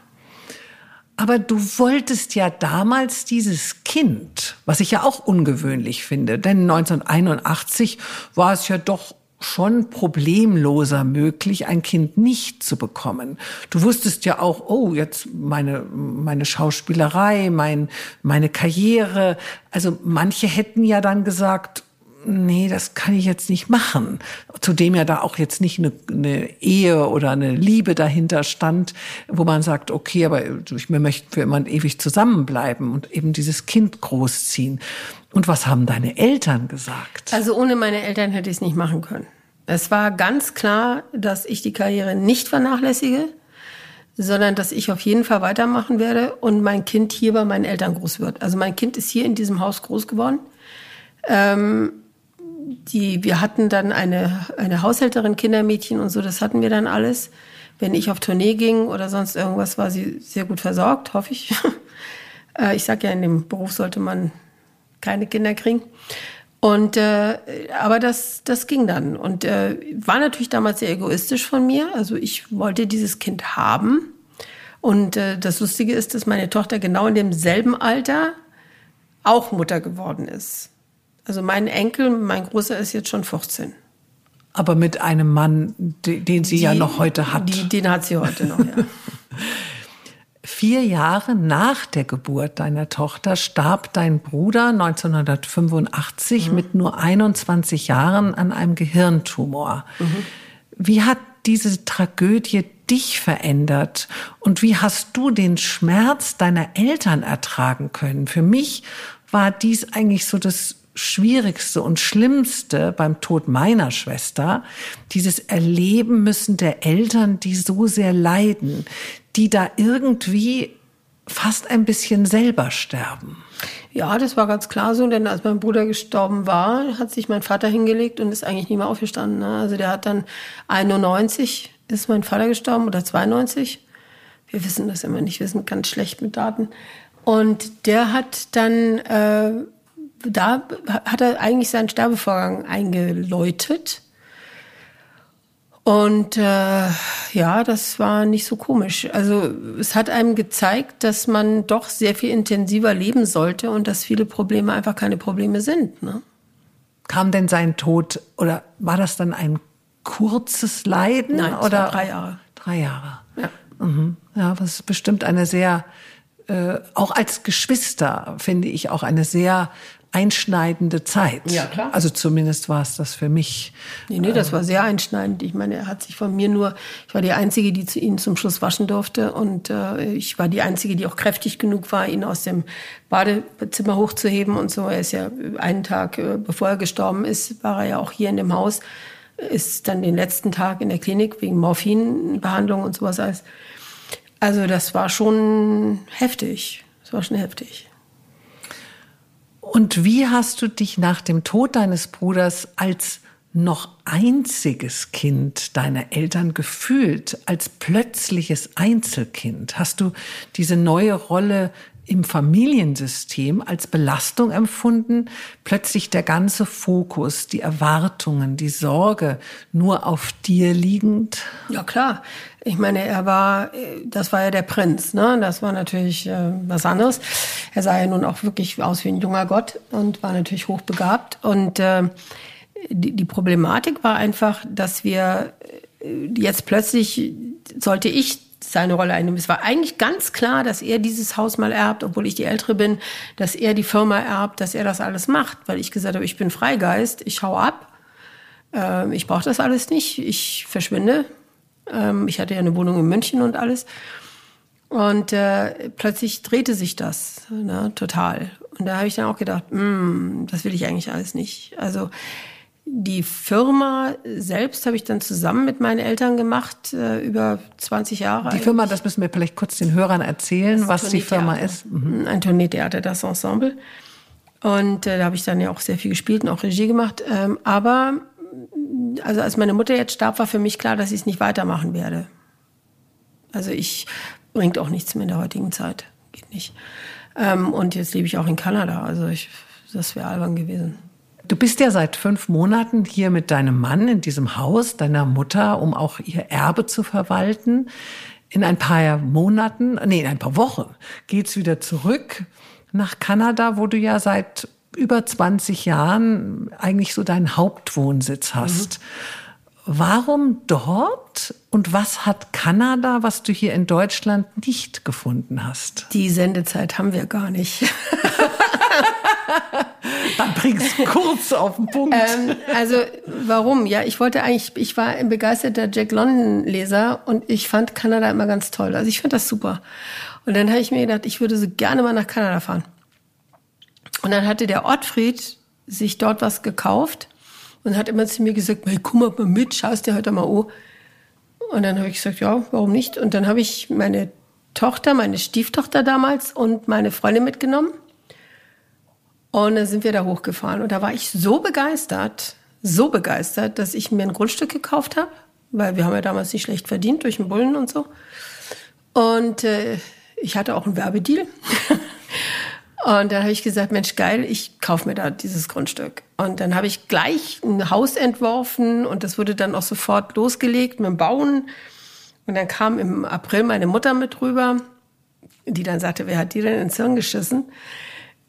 Aber du wolltest ja damals dieses Kind, was ich ja auch ungewöhnlich finde, denn 1981 war es ja doch schon problemloser möglich, ein Kind nicht zu bekommen. Du wusstest ja auch, oh, jetzt meine, meine Schauspielerei, mein, meine Karriere. Also manche hätten ja dann gesagt, nee, das kann ich jetzt nicht machen. Zudem ja da auch jetzt nicht eine, eine Ehe oder eine Liebe dahinter stand, wo man sagt, okay, aber wir möchten für immer und ewig zusammenbleiben und eben dieses Kind großziehen. Und was haben deine Eltern gesagt? Also ohne meine Eltern hätte ich es nicht machen können. Es war ganz klar, dass ich die Karriere nicht vernachlässige, sondern dass ich auf jeden Fall weitermachen werde und mein Kind hier bei meinen Eltern groß wird. Also mein Kind ist hier in diesem Haus groß geworden. Ähm, die, wir hatten dann eine, eine Haushälterin, Kindermädchen und so, das hatten wir dann alles. Wenn ich auf Tournee ging oder sonst irgendwas, war sie sehr gut versorgt, hoffe ich. <laughs> Äh, ich sage ja, in dem Beruf sollte man keine Kinder kriegen. Und äh, aber das, das ging dann. Und äh, war natürlich damals sehr egoistisch von mir. Also ich wollte dieses Kind haben. Und äh, das Lustige ist, dass meine Tochter genau in demselben Alter auch Mutter geworden ist. Also mein Enkel, mein Großer ist jetzt schon 14. Aber mit einem Mann, den sie die, ja noch heute hat. Die, den hat sie heute noch, ja. <laughs> Vier Jahre nach der Geburt deiner Tochter starb dein Bruder 1985 mhm. mit nur 21 Jahren an einem Gehirntumor. Mhm. Wie hat diese Tragödie dich verändert und wie hast du den Schmerz deiner Eltern ertragen können? Für mich war dies eigentlich so das Schwierigste und Schlimmste beim Tod meiner Schwester, dieses Erleben müssen der Eltern, die so sehr leiden, die da irgendwie fast ein bisschen selber sterben. Ja, das war ganz klar so, denn als mein Bruder gestorben war, hat sich mein Vater hingelegt und ist eigentlich nie mehr aufgestanden. Ne? Also der hat dann 91 ist mein Vater gestorben oder 92. Wir wissen das immer nicht, wir sind ganz schlecht mit Daten. Und der hat dann äh, da hat er eigentlich seinen Sterbevorgang eingeläutet. Und äh, ja, das war nicht so komisch. Also es hat einem gezeigt, dass man doch sehr viel intensiver leben sollte und dass viele Probleme einfach keine Probleme sind. Ne? Kam denn sein Tod oder war das dann ein kurzes Leiden? Nein, oder drei Jahre. Drei Jahre. Ja. Mhm. Ja, ist bestimmt eine sehr, äh, auch als Geschwister finde ich auch eine sehr einschneidende Zeit. Ja, klar. Also zumindest war es das für mich. Nee, nee, das war sehr einschneidend. Ich meine, er hat sich von mir nur, ich war die Einzige, die zu ihm zum Schluss waschen durfte. Und äh, ich war die Einzige, die auch kräftig genug war, ihn aus dem Badezimmer hochzuheben und so. Er ist ja einen Tag, äh, bevor er gestorben ist, war er ja auch hier in dem Haus. Ist dann den letzten Tag in der Klinik wegen Morphinbehandlung und sowas alles. Also das war schon heftig. Das war schon heftig. Und wie hast du dich nach dem Tod deines Bruders als noch einziges Kind deiner Eltern gefühlt, als plötzliches Einzelkind? Hast du diese neue Rolle im Familiensystem als Belastung empfunden, plötzlich der ganze Fokus, die Erwartungen, die Sorge nur auf dir liegend? Ja klar. Ich meine, er war, das war ja der Prinz, ne? Das war natürlich äh, was anderes. Er sah ja nun auch wirklich aus wie ein junger Gott und war natürlich hochbegabt. Und äh, die, die Problematik war einfach, dass wir äh, jetzt plötzlich sollte ich seine Rolle einnehmen. Es war eigentlich ganz klar, dass er dieses Haus mal erbt, obwohl ich die Ältere bin, dass er die Firma erbt, dass er das alles macht, weil ich gesagt habe, ich bin Freigeist, ich hau ab, ähm, ich brauche das alles nicht, ich verschwinde. Ähm, ich hatte ja eine Wohnung in München und alles. Und äh, plötzlich drehte sich das ne, total. Und da habe ich dann auch gedacht, mm, das will ich eigentlich alles nicht. Also die Firma selbst habe ich dann zusammen mit meinen Eltern gemacht, äh, über 20 Jahre. Die Firma, das müssen wir vielleicht kurz den Hörern erzählen, was die Firma ist. Mhm. Ein Tourneetheater, das Ensemble. Und äh, da habe ich dann ja auch sehr viel gespielt und auch Regie gemacht. Ähm, aber also als meine Mutter jetzt starb, war für mich klar, dass ich es nicht weitermachen werde. Also ich bringt auch nichts mehr in der heutigen Zeit. Geht nicht. Ähm, und jetzt lebe ich auch in Kanada. Also ich, das wäre albern gewesen. Du bist ja seit fünf Monaten hier mit deinem Mann in diesem Haus, deiner Mutter, um auch ihr Erbe zu verwalten. In ein paar Monaten, nee, in ein paar Wochen geht's wieder zurück nach Kanada, wo du ja seit über 20 Jahren eigentlich so deinen Hauptwohnsitz hast. Mhm. Warum dort und was hat Kanada, was du hier in Deutschland nicht gefunden hast? Die Sendezeit haben wir gar nicht. <laughs> Dann bring's kurz auf den Punkt. Ähm, also warum? Ja, ich wollte eigentlich, ich war ein begeisterter Jack London Leser und ich fand Kanada immer ganz toll. Also ich fand das super. Und dann habe ich mir gedacht, ich würde so gerne mal nach Kanada fahren. Und dann hatte der Ottfried sich dort was gekauft und hat immer zu mir gesagt, hey, komm mal mit, schaust dir heute mal an. Und dann habe ich gesagt, ja, warum nicht? Und dann habe ich meine Tochter, meine Stieftochter damals und meine Freundin mitgenommen. Und dann sind wir da hochgefahren. Und da war ich so begeistert, so begeistert, dass ich mir ein Grundstück gekauft habe, weil wir haben ja damals nicht schlecht verdient durch den Bullen und so. Und äh, ich hatte auch einen Werbedeal. <laughs> und dann habe ich gesagt, Mensch, geil, ich kaufe mir da dieses Grundstück. Und dann habe ich gleich ein Haus entworfen und das wurde dann auch sofort losgelegt mit dem Bauen. Und dann kam im April meine Mutter mit rüber, die dann sagte, wer hat die denn ins Hirn geschissen?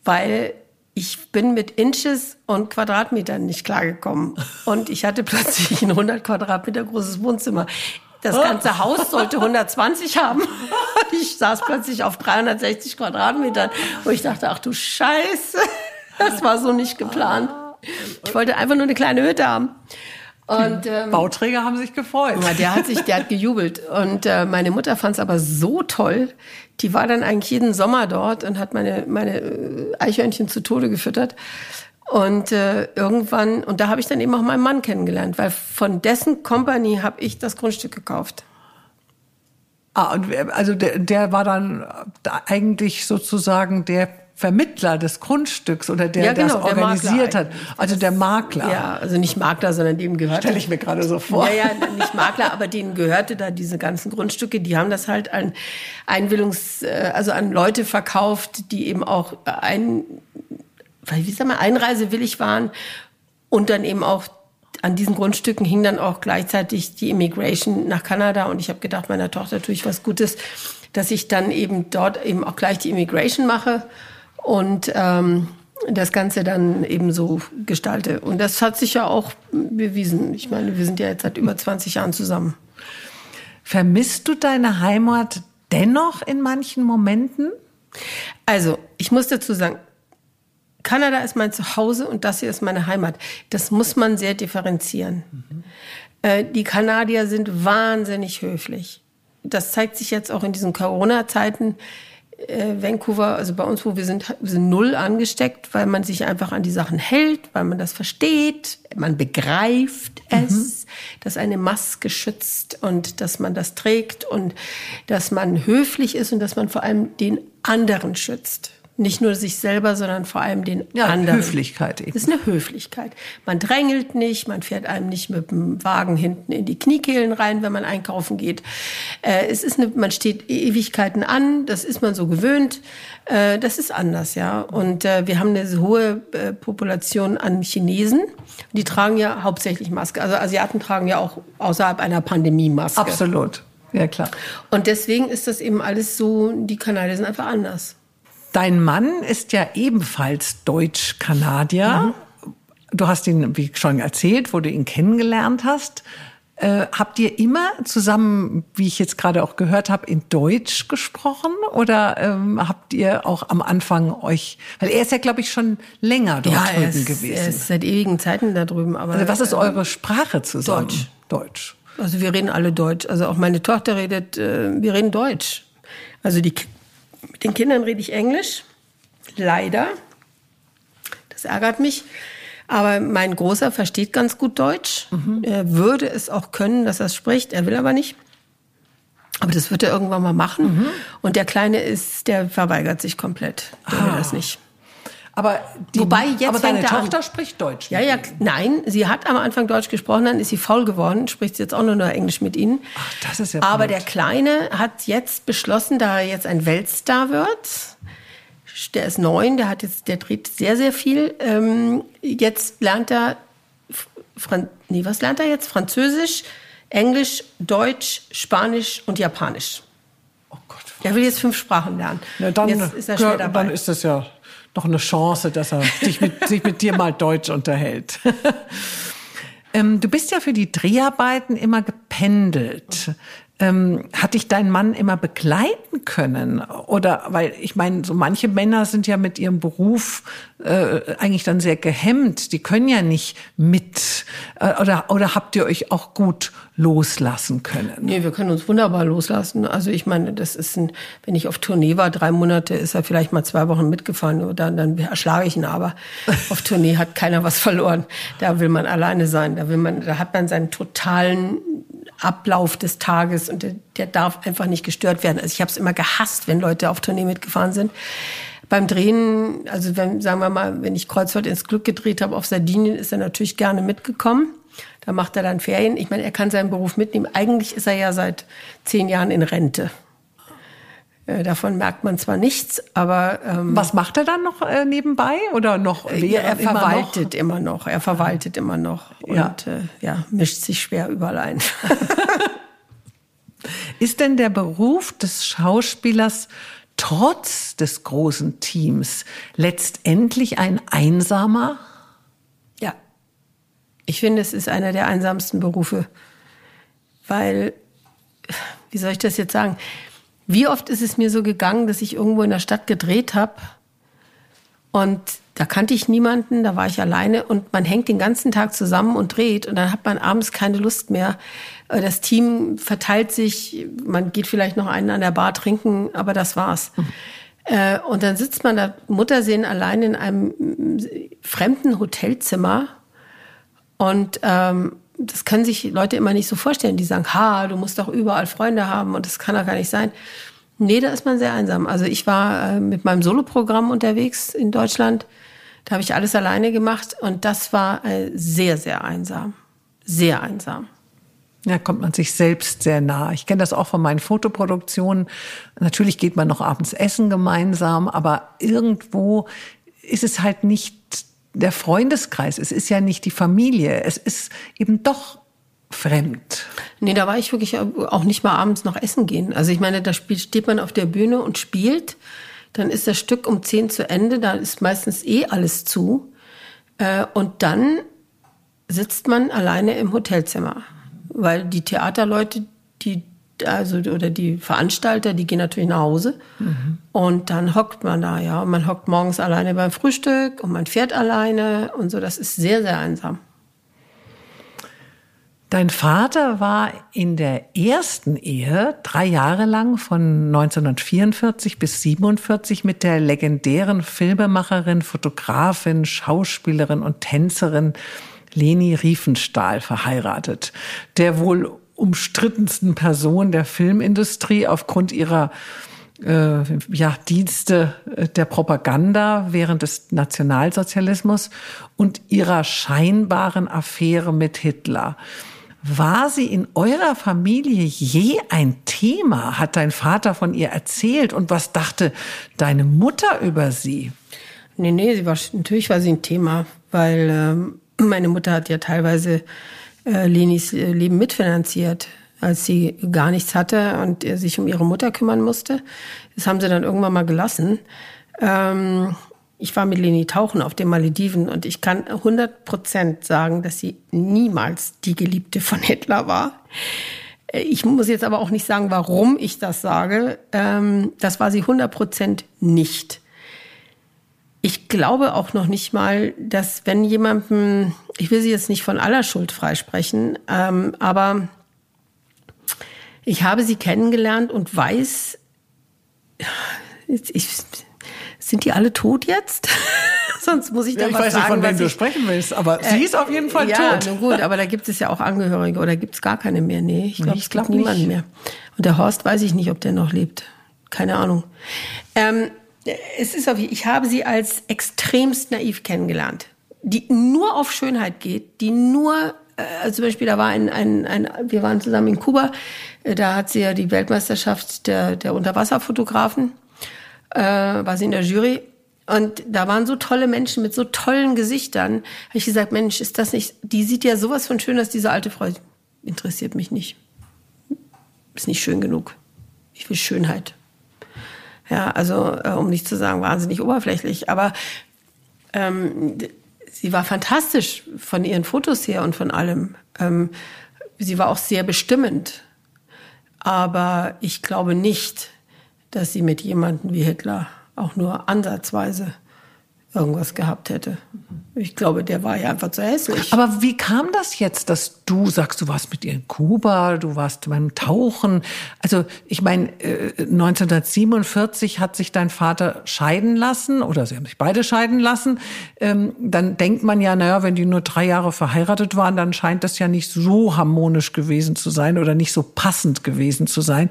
Weil ich bin mit Inches und Quadratmetern nicht klargekommen. Und ich hatte <laughs> plötzlich ein 100 Quadratmeter großes Wohnzimmer. Das ganze Haus sollte <laughs> 120 haben. Ich saß plötzlich auf 360 Quadratmetern. Und ich dachte, ach du Scheiße, <laughs> das war so nicht geplant. Ich wollte einfach nur eine kleine Hütte haben. Und, ähm, Bauträger haben sich gefreut. Der hat sich, der hat gejubelt. Und äh, meine Mutter fand es aber so toll. Die war dann eigentlich jeden Sommer dort und hat meine, meine äh, Eichhörnchen zu Tode gefüttert. Und äh, irgendwann, und da habe ich dann eben auch meinen Mann kennengelernt, weil von dessen Company habe ich das Grundstück gekauft. Ah, und also der, der war dann eigentlich sozusagen der Vermittler des Grundstücks oder der, ja, genau, das organisiert hat. Also der Makler. Ja, also nicht Makler, sondern dem gehörte. Stelle ich mir gerade so vor. Ja, ja, nicht Makler, aber denen gehörte da diese ganzen Grundstücke. Die haben das halt an Einwillungs, äh, also an Leute verkauft, die eben auch ein, wie sag mal, einreisewillig waren und dann eben auch an diesen Grundstücken hing dann auch gleichzeitig die Immigration nach Kanada und ich habe gedacht, meiner Tochter tue ich was Gutes, dass ich dann eben dort eben auch gleich die Immigration mache und ähm, das Ganze dann eben so gestalte. Und das hat sich ja auch bewiesen. Ich meine, wir sind ja jetzt seit über 20 Jahren zusammen. Vermisst du deine Heimat dennoch in manchen Momenten? Also, ich muss dazu sagen, Kanada ist mein Zuhause und das hier ist meine Heimat. Das muss man sehr differenzieren. Mhm. Äh, die Kanadier sind wahnsinnig höflich. Das zeigt sich jetzt auch in diesen Corona-Zeiten. Äh, Vancouver, also bei uns, wo wir sind, wir sind null angesteckt, weil man sich einfach an die Sachen hält, weil man das versteht, man begreift es, mhm. dass eine Maske schützt und dass man das trägt und dass man höflich ist und dass man vor allem den anderen schützt. Nicht nur sich selber, sondern vor allem den ja, anderen. Höflichkeit eben. Das ist eine Höflichkeit. Man drängelt nicht, man fährt einem nicht mit dem Wagen hinten in die Kniekehlen rein, wenn man einkaufen geht. Äh, es ist eine, man steht Ewigkeiten an, das ist man so gewöhnt. Äh, das ist anders, ja. Und äh, wir haben eine hohe äh, Population an Chinesen. Die tragen ja hauptsächlich Maske. Also Asiaten tragen ja auch außerhalb einer Pandemie Maske. Absolut. Ja, klar. Und deswegen ist das eben alles so, die Kanadier sind einfach anders. Dein Mann ist ja ebenfalls Deutsch-Kanadier. Mhm. Du hast ihn, wie schon erzählt, wo du ihn kennengelernt hast. Äh, habt ihr immer zusammen, wie ich jetzt gerade auch gehört habe, in Deutsch gesprochen? Oder ähm, habt ihr auch am Anfang euch, weil er ist ja, glaube ich, schon länger dort ja, drüben ist, gewesen. Er ist seit ewigen Zeiten da drüben. Aber, also was ist eure Sprache zusammen? Deutsch. Deutsch. Also wir reden alle Deutsch. Also auch meine Tochter redet, äh, wir reden Deutsch. Also die mit den Kindern rede ich Englisch. Leider. Das ärgert mich. Aber mein Großer versteht ganz gut Deutsch. Mhm. Er würde es auch können, dass er es spricht. Er will aber nicht. Aber das wird er irgendwann mal machen. Mhm. Und der Kleine ist, der verweigert sich komplett. Der ah. will das nicht. Aber die, Wobei jetzt aber deine Tochter an. spricht Deutsch. Ja, ja, nein, sie hat am Anfang Deutsch gesprochen, dann ist sie faul geworden, spricht jetzt auch nur noch Englisch mit ihnen. Ach, das ist ja Aber blöd. der Kleine hat jetzt beschlossen, da er jetzt ein Weltstar wird, der ist neun, der hat jetzt, der dreht sehr, sehr viel. Ähm, jetzt lernt er, Fran nee, was lernt er jetzt? Französisch, Englisch, Deutsch, Spanisch und Japanisch. Oh Gott. Er will jetzt fünf Sprachen lernen. Na, dann, jetzt ist er schwer dabei. Dann ist das ja noch eine Chance, dass er sich mit, sich mit dir mal Deutsch unterhält. <laughs> ähm, du bist ja für die Dreharbeiten immer gependelt. Ähm, hat dich dein Mann immer begleiten können? Oder weil ich meine, so manche Männer sind ja mit ihrem Beruf äh, eigentlich dann sehr gehemmt. Die können ja nicht mit. Äh, oder, oder habt ihr euch auch gut loslassen können? Nee, wir können uns wunderbar loslassen. Also ich meine, das ist ein, wenn ich auf Tournee war, drei Monate, ist er vielleicht mal zwei Wochen mitgefahren oder dann erschlage ich ihn aber. <laughs> auf Tournee hat keiner was verloren. Da will man alleine sein. Da will man, da hat man seinen totalen Ablauf des Tages und der, der darf einfach nicht gestört werden. Also ich habe es immer gehasst, wenn Leute auf Tournee mitgefahren sind. Beim Drehen, also wenn, sagen wir mal, wenn ich Kreuzfahrt ins Glück gedreht habe auf Sardinien, ist er natürlich gerne mitgekommen. Da macht er dann Ferien. Ich meine, er kann seinen Beruf mitnehmen. Eigentlich ist er ja seit zehn Jahren in Rente. Äh, davon merkt man zwar nichts, aber ähm, was macht er dann noch äh, nebenbei oder noch? Ja, er verwaltet immer noch? immer noch. Er verwaltet immer noch und ja, äh, ja mischt sich schwer überall ein. <laughs> Ist denn der Beruf des Schauspielers trotz des großen Teams letztendlich ein einsamer? Ja, ich finde, es ist einer der einsamsten Berufe, weil, wie soll ich das jetzt sagen? Wie oft ist es mir so gegangen, dass ich irgendwo in der Stadt gedreht habe und da kannte ich niemanden, da war ich alleine und man hängt den ganzen Tag zusammen und dreht und dann hat man abends keine Lust mehr. Äh, das Team verteilt sich, man geht vielleicht noch einen an der Bar trinken, aber das war's. Mhm. Und dann sitzt man da Muttersehen allein in einem fremden Hotelzimmer und ähm, das können sich Leute immer nicht so vorstellen. Die sagen, ha, du musst doch überall Freunde haben und das kann doch gar nicht sein. Nee, da ist man sehr einsam. Also ich war äh, mit meinem Soloprogramm unterwegs in Deutschland. Da habe ich alles alleine gemacht und das war äh, sehr, sehr einsam. Sehr einsam. Ja, kommt man sich selbst sehr nah. Ich kenne das auch von meinen Fotoproduktionen. Natürlich geht man noch abends essen gemeinsam, aber irgendwo ist es halt nicht der Freundeskreis, es ist ja nicht die Familie, es ist eben doch fremd. Nee, da war ich wirklich auch nicht mal abends noch essen gehen. Also ich meine, da steht man auf der Bühne und spielt, dann ist das Stück um zehn zu Ende, da ist meistens eh alles zu. Äh, und dann sitzt man alleine im Hotelzimmer, weil die Theaterleute, also oder die Veranstalter, die gehen natürlich nach Hause mhm. und dann hockt man da, ja. Und man hockt morgens alleine beim Frühstück und man fährt alleine und so. Das ist sehr, sehr einsam. Dein Vater war in der ersten Ehe drei Jahre lang von 1944 bis 47 mit der legendären Filmemacherin, Fotografin, Schauspielerin und Tänzerin Leni Riefenstahl verheiratet, der wohl umstrittensten Person der Filmindustrie aufgrund ihrer äh, ja, Dienste äh, der Propaganda während des Nationalsozialismus und ihrer scheinbaren Affäre mit Hitler. War sie in eurer Familie je ein Thema? Hat dein Vater von ihr erzählt? Und was dachte deine Mutter über sie? Nee, nee, sie war, natürlich war sie ein Thema, weil ähm, meine Mutter hat ja teilweise äh, Lenis äh, Leben mitfinanziert, als sie gar nichts hatte und er sich um ihre Mutter kümmern musste. Das haben sie dann irgendwann mal gelassen. Ähm, ich war mit Leni tauchen auf den Malediven und ich kann 100 Prozent sagen, dass sie niemals die Geliebte von Hitler war. Äh, ich muss jetzt aber auch nicht sagen, warum ich das sage. Ähm, das war sie 100 Prozent nicht. Ich glaube auch noch nicht mal, dass wenn jemandem, ich will sie jetzt nicht von aller Schuld freisprechen, ähm, aber ich habe sie kennengelernt und weiß, ich, sind die alle tot jetzt? <laughs> Sonst muss ich da ja, ich was weiß sagen. nicht, von wem du sprechen willst, aber äh, sie ist auf jeden Fall ja, tot. Ja, gut, aber da gibt es ja auch Angehörige oder gibt es gar keine mehr? Nee, ich glaube, es gibt niemanden mehr. Und der Horst weiß ich nicht, ob der noch lebt. Keine Ahnung. Ähm, es ist auf, ich habe sie als extremst naiv kennengelernt, die nur auf Schönheit geht, die nur also zum Beispiel, da war ein, ein, ein, wir waren zusammen in Kuba, äh, da hat sie ja die Weltmeisterschaft der, der Unterwasserfotografen äh, war sie in der Jury. Und da waren so tolle Menschen mit so tollen Gesichtern. Habe ich gesagt, Mensch, ist das nicht, die sieht ja sowas von schön, dass diese alte Frau interessiert mich nicht. Ist nicht schön genug. Ich will Schönheit. Ja, also äh, um nicht zu sagen wahnsinnig oberflächlich, aber ähm, sie war fantastisch von ihren Fotos her und von allem. Ähm, sie war auch sehr bestimmend, aber ich glaube nicht, dass sie mit jemandem wie Hitler auch nur ansatzweise irgendwas gehabt hätte. Ich glaube, der war ja einfach zu hässlich. Aber wie kam das jetzt, dass du sagst, du warst mit ihr in Kuba, du warst beim Tauchen? Also ich meine, 1947 äh, hat sich dein Vater scheiden lassen oder sie haben sich beide scheiden lassen. Ähm, dann denkt man ja, naja, wenn die nur drei Jahre verheiratet waren, dann scheint das ja nicht so harmonisch gewesen zu sein oder nicht so passend gewesen zu sein.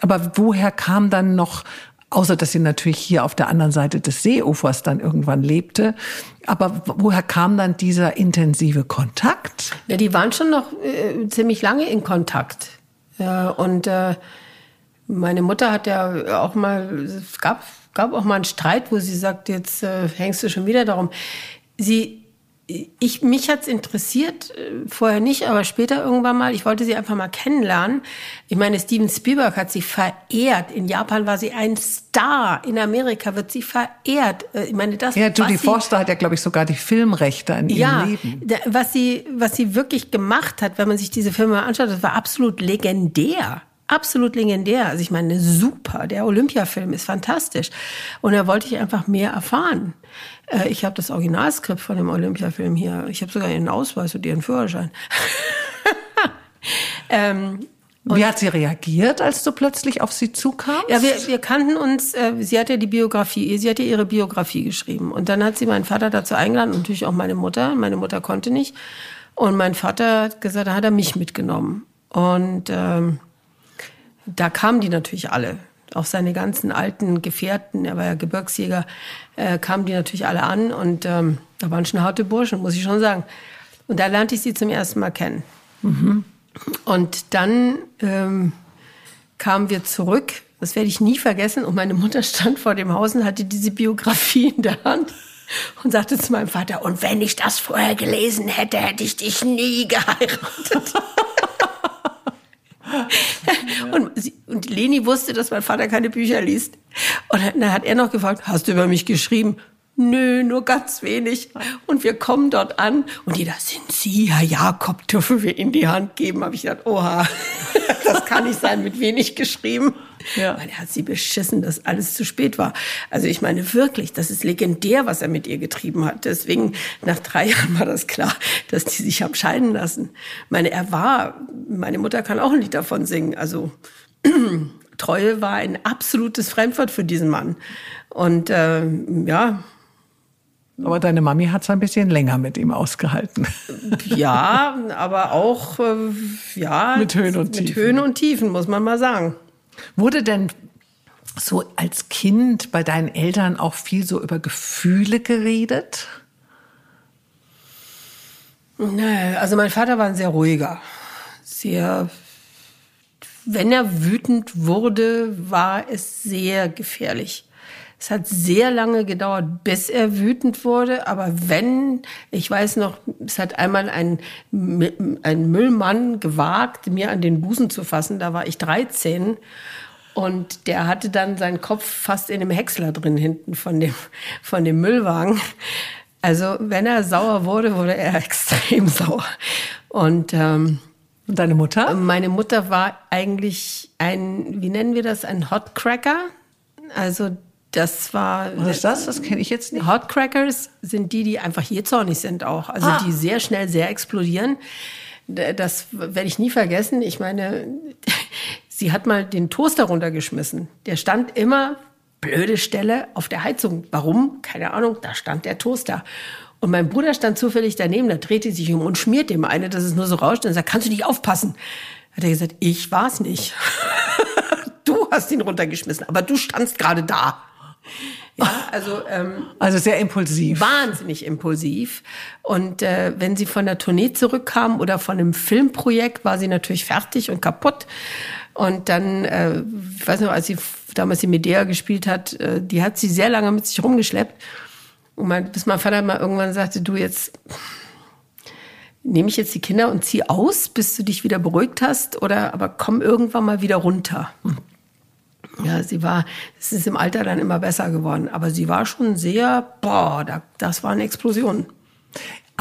Aber woher kam dann noch Außer dass sie natürlich hier auf der anderen Seite des Seeufers dann irgendwann lebte. Aber woher kam dann dieser intensive Kontakt? Ja, die waren schon noch äh, ziemlich lange in Kontakt. Ja, und äh, meine Mutter hat ja auch mal, es gab, gab auch mal einen Streit, wo sie sagt, jetzt äh, hängst du schon wieder darum. Sie ich, mich hat's interessiert, äh, vorher nicht, aber später irgendwann mal. Ich wollte sie einfach mal kennenlernen. Ich meine, Steven Spielberg hat sie verehrt. In Japan war sie ein Star. In Amerika wird sie verehrt. Äh, ich meine, das. Ja, Judy Forster hat ja, glaube ich, sogar die Filmrechte in ja, ihrem Leben. Ja, was sie, was sie wirklich gemacht hat, wenn man sich diese Filme anschaut, das war absolut legendär absolut legendär. Also ich meine, super. Der Olympiafilm ist fantastisch. Und da wollte ich einfach mehr erfahren. Äh, ich habe das Originalskript von dem Olympiafilm hier. Ich habe sogar ihren Ausweis und ihren Führerschein. <laughs> ähm, wie hat sie reagiert, als du plötzlich auf sie zukamst? Ja, wir, wir kannten uns, äh, sie hat ja die Biografie, sie hat ja ihre Biografie geschrieben. Und dann hat sie meinen Vater dazu eingeladen und natürlich auch meine Mutter. Meine Mutter konnte nicht. Und mein Vater hat gesagt, da hat er mich mitgenommen. Und ähm, da kamen die natürlich alle auch seine ganzen alten Gefährten, er war ja Gebirgsjäger, äh, kamen die natürlich alle an und ähm, da waren schon harte Burschen, muss ich schon sagen. Und da lernte ich sie zum ersten Mal kennen. Mhm. Und dann ähm, kamen wir zurück, das werde ich nie vergessen, und meine Mutter stand vor dem Haus und hatte diese Biografie in der Hand und sagte zu meinem Vater, und wenn ich das vorher gelesen hätte, hätte ich dich nie geheiratet. <laughs> <laughs> und, sie, und Leni wusste, dass mein Vater keine Bücher liest. Und dann hat er noch gefragt, hast du über mich geschrieben? Nö, nur ganz wenig. Und wir kommen dort an und jeder, sind Sie, Herr Jakob, dürfen wir Ihnen die Hand geben? Habe ich gedacht, oha, <laughs> das kann nicht sein, mit wenig geschrieben. Ja. Weil er hat sie beschissen, dass alles zu spät war. Also ich meine wirklich, das ist legendär, was er mit ihr getrieben hat. Deswegen, nach drei <laughs> Jahren war das klar, dass die sich haben scheiden lassen. meine, er war, meine Mutter kann auch ein Lied davon singen. Also <clears throat> Treue war ein absolutes Fremdwort für diesen Mann. Und äh, ja, aber deine Mami hat es ein bisschen länger mit ihm ausgehalten. Ja, <laughs> aber auch äh, ja mit Höhen und Tiefen. Mit Höhen und Tiefen muss man mal sagen. Wurde denn so als Kind bei deinen Eltern auch viel so über Gefühle geredet? Nee, also mein Vater war ein sehr ruhiger, sehr wenn er wütend wurde, war es sehr gefährlich. Es hat sehr lange gedauert, bis er wütend wurde. Aber wenn, ich weiß noch, es hat einmal ein, ein Müllmann gewagt, mir an den Busen zu fassen. Da war ich 13. Und der hatte dann seinen Kopf fast in dem Häcksler drin hinten von dem, von dem Müllwagen. Also wenn er sauer wurde, wurde er <laughs> extrem sauer. Und, ähm, Und deine Mutter? Meine Mutter war eigentlich ein, wie nennen wir das, ein Hotcracker. Also das war. Was ist das? Das kenne ich jetzt nicht. Hot Crackers sind die, die einfach jähzornig sind auch. Also ah. die sehr schnell sehr explodieren. Das werde ich nie vergessen. Ich meine, <laughs> sie hat mal den Toaster runtergeschmissen. Der stand immer, blöde Stelle, auf der Heizung. Warum? Keine Ahnung. Da stand der Toaster. Und mein Bruder stand zufällig daneben, da drehte sich um und schmiert dem eine, dass es nur so rauscht und sagt, kannst du nicht aufpassen? Hat er gesagt, ich war's nicht. <laughs> du hast ihn runtergeschmissen, aber du standst gerade da. Ja, also, ähm, also sehr impulsiv. Wahnsinnig impulsiv. Und äh, wenn sie von der Tournee zurückkam oder von einem Filmprojekt, war sie natürlich fertig und kaputt. Und dann, äh, ich weiß noch, als sie damals die Medea gespielt hat, äh, die hat sie sehr lange mit sich rumgeschleppt. Und mein, bis mein Vater mal irgendwann sagte, du jetzt nehme ich jetzt die Kinder und zieh aus, bis du dich wieder beruhigt hast, oder aber komm irgendwann mal wieder runter. Ja, sie war, es ist im Alter dann immer besser geworden, aber sie war schon sehr, boah, da, das war eine Explosion.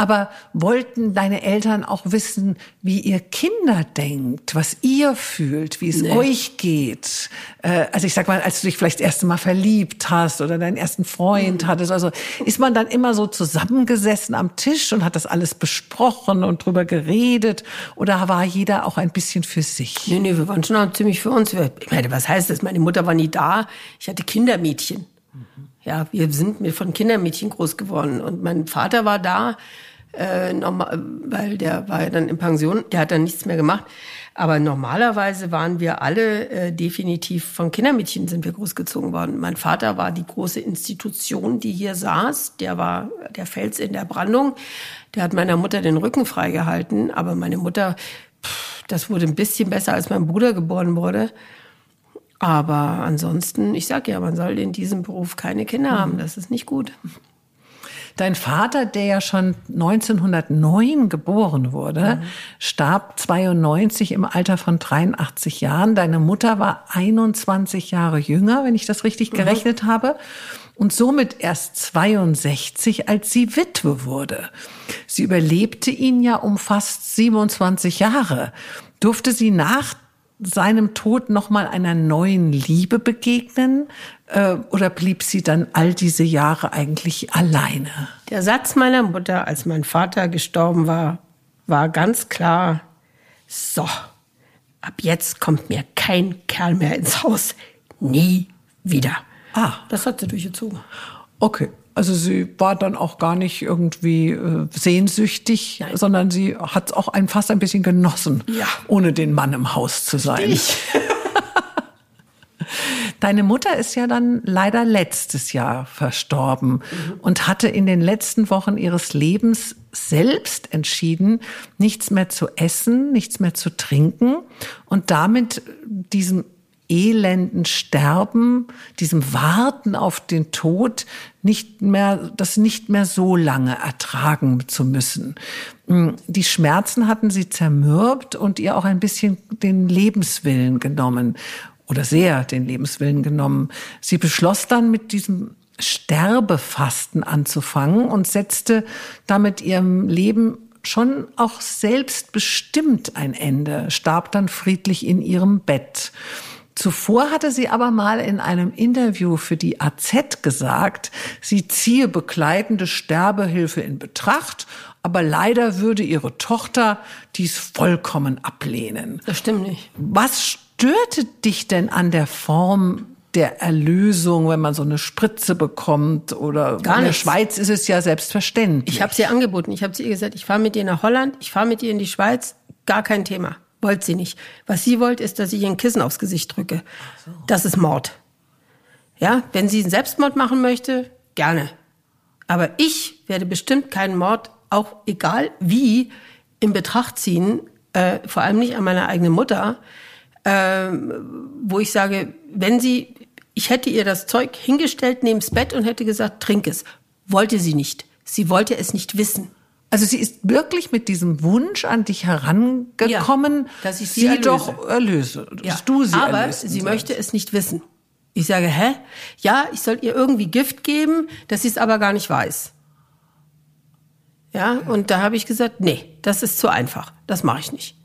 Aber wollten deine Eltern auch wissen, wie ihr Kinder denkt, was ihr fühlt, wie es nee. euch geht? Äh, also ich sag mal, als du dich vielleicht das erste Mal verliebt hast oder deinen ersten Freund mhm. hattest, also ist man dann immer so zusammengesessen am Tisch und hat das alles besprochen und drüber geredet oder war jeder auch ein bisschen für sich? Nee, nee, wir waren schon ziemlich für uns. Ich meine, was heißt das? Meine Mutter war nie da. Ich hatte Kindermädchen. Mhm ja, wir sind mit von Kindermädchen groß geworden und mein Vater war da, äh, normal, weil der war ja dann in Pension, der hat dann nichts mehr gemacht. Aber normalerweise waren wir alle äh, definitiv von Kindermädchen sind wir großgezogen worden. Mein Vater war die große Institution, die hier saß. Der war der Fels in der Brandung. Der hat meiner Mutter den Rücken freigehalten. Aber meine Mutter, pff, das wurde ein bisschen besser, als mein Bruder geboren wurde. Aber ansonsten, ich sage ja, man soll in diesem Beruf keine Kinder haben. Das ist nicht gut. Dein Vater, der ja schon 1909 geboren wurde, mhm. starb 92 im Alter von 83 Jahren. Deine Mutter war 21 Jahre jünger, wenn ich das richtig mhm. gerechnet habe. Und somit erst 62, als sie Witwe wurde. Sie überlebte ihn ja um fast 27 Jahre. Durfte sie nach seinem Tod nochmal einer neuen Liebe begegnen? Äh, oder blieb sie dann all diese Jahre eigentlich alleine? Der Satz meiner Mutter, als mein Vater gestorben war, war ganz klar, so, ab jetzt kommt mir kein Kerl mehr ins Haus. Nie wieder. Ah. Das hat sie durchgezogen. Okay. Also sie war dann auch gar nicht irgendwie äh, sehnsüchtig, Nein. sondern sie hat es auch ein, fast ein bisschen genossen, ja. ohne den Mann im Haus zu sein. <laughs> Deine Mutter ist ja dann leider letztes Jahr verstorben mhm. und hatte in den letzten Wochen ihres Lebens selbst entschieden, nichts mehr zu essen, nichts mehr zu trinken und damit diesem elenden Sterben, diesem Warten auf den Tod nicht mehr, das nicht mehr so lange ertragen zu müssen. Hm, die Schmerzen hatten sie zermürbt und ihr auch ein bisschen den Lebenswillen genommen oder sehr den Lebenswillen genommen. Sie beschloss dann mit diesem Sterbefasten anzufangen und setzte damit ihrem Leben schon auch selbstbestimmt ein Ende, starb dann friedlich in ihrem Bett. Zuvor hatte sie aber mal in einem Interview für die AZ gesagt, sie ziehe begleitende Sterbehilfe in Betracht, aber leider würde ihre Tochter dies vollkommen ablehnen. Das stimmt nicht. Was störte dich denn an der Form der Erlösung, wenn man so eine Spritze bekommt oder Gar in der nichts. Schweiz ist es ja selbstverständlich. Ich habe sie angeboten. Ich habe zu ihr gesagt, ich fahre mit ihr nach Holland, ich fahre mit ihr in die Schweiz. Gar kein Thema. Wollte sie nicht. Was sie wollte, ist, dass ich ihr ein Kissen aufs Gesicht drücke. Das ist Mord. Ja, wenn sie einen Selbstmord machen möchte, gerne. Aber ich werde bestimmt keinen Mord, auch egal wie, in Betracht ziehen, äh, vor allem nicht an meiner eigenen Mutter, wo ich sage, wenn sie, ich hätte ihr das Zeug hingestellt neben's Bett und hätte gesagt, trink es. Wollte sie nicht. Sie wollte es nicht wissen. Also sie ist wirklich mit diesem Wunsch an dich herangekommen, Ja, dass ich sie sie erlöse. doch erlöse, dass du sie Aber sie sollst. möchte es nicht wissen. Ich sage, hä? Ja, ich soll ihr irgendwie Gift geben, dass sie es aber gar nicht weiß. Ja, und da habe ich gesagt, nee, das ist zu einfach. Das mache ich nicht.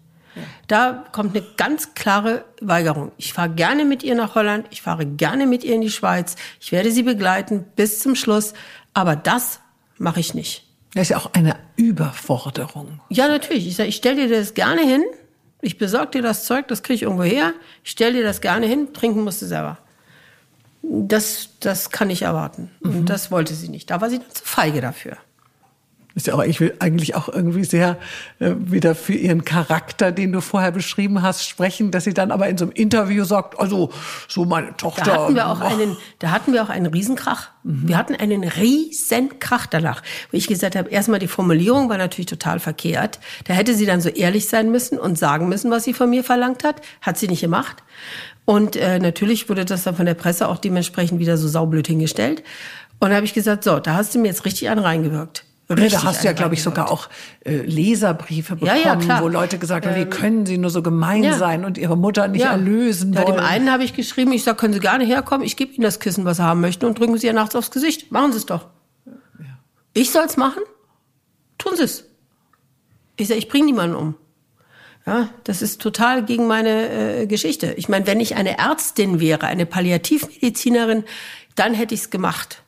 Da kommt eine ganz klare Weigerung. Ich fahre gerne mit ihr nach Holland, ich fahre gerne mit ihr in die Schweiz, ich werde sie begleiten bis zum Schluss, aber das mache ich nicht. Das ist ja auch eine Überforderung. Ja, natürlich. Ich sage, ich stelle dir das gerne hin. Ich besorge dir das Zeug, das kriege ich irgendwo her. Ich stelle dir das gerne hin. Trinken musst du selber. Das, das kann ich erwarten. Und das wollte sie nicht. Da war sie dann zu feige dafür. Ist ja auch ich will eigentlich auch irgendwie sehr äh, wieder für ihren Charakter, den du vorher beschrieben hast, sprechen, dass sie dann aber in so einem Interview sagt, also so meine Tochter. Da hatten wir auch einen, da hatten wir auch einen Riesenkrach. Wir hatten einen Riesenkrach danach. Wo ich gesagt habe, erstmal die Formulierung war natürlich total verkehrt. Da hätte sie dann so ehrlich sein müssen und sagen müssen, was sie von mir verlangt hat. Hat sie nicht gemacht. Und äh, natürlich wurde das dann von der Presse auch dementsprechend wieder so saublöd hingestellt. Und da habe ich gesagt, so, da hast du mir jetzt richtig einen reingewirkt. Ja, Richtig da hast du ja, glaube ich, sogar auch äh, Leserbriefe Ja, bekommen, ja, klar. wo Leute gesagt haben, wie können sie nur so gemein ja. sein und ihre Mutter nicht erlösen ja, wollen. Dem einen habe ich geschrieben, ich sage, können Sie gerne herkommen, ich gebe Ihnen das Kissen, was Sie haben möchten und drücken Sie ihr nachts aufs Gesicht. Machen Sie es doch. Ich soll's machen? Tun Sie es. Ich sage, ich bringe niemanden um. Ja, das ist total gegen meine äh, Geschichte. Ich meine, wenn ich eine Ärztin wäre, eine Palliativmedizinerin, dann hätte ich es gemacht.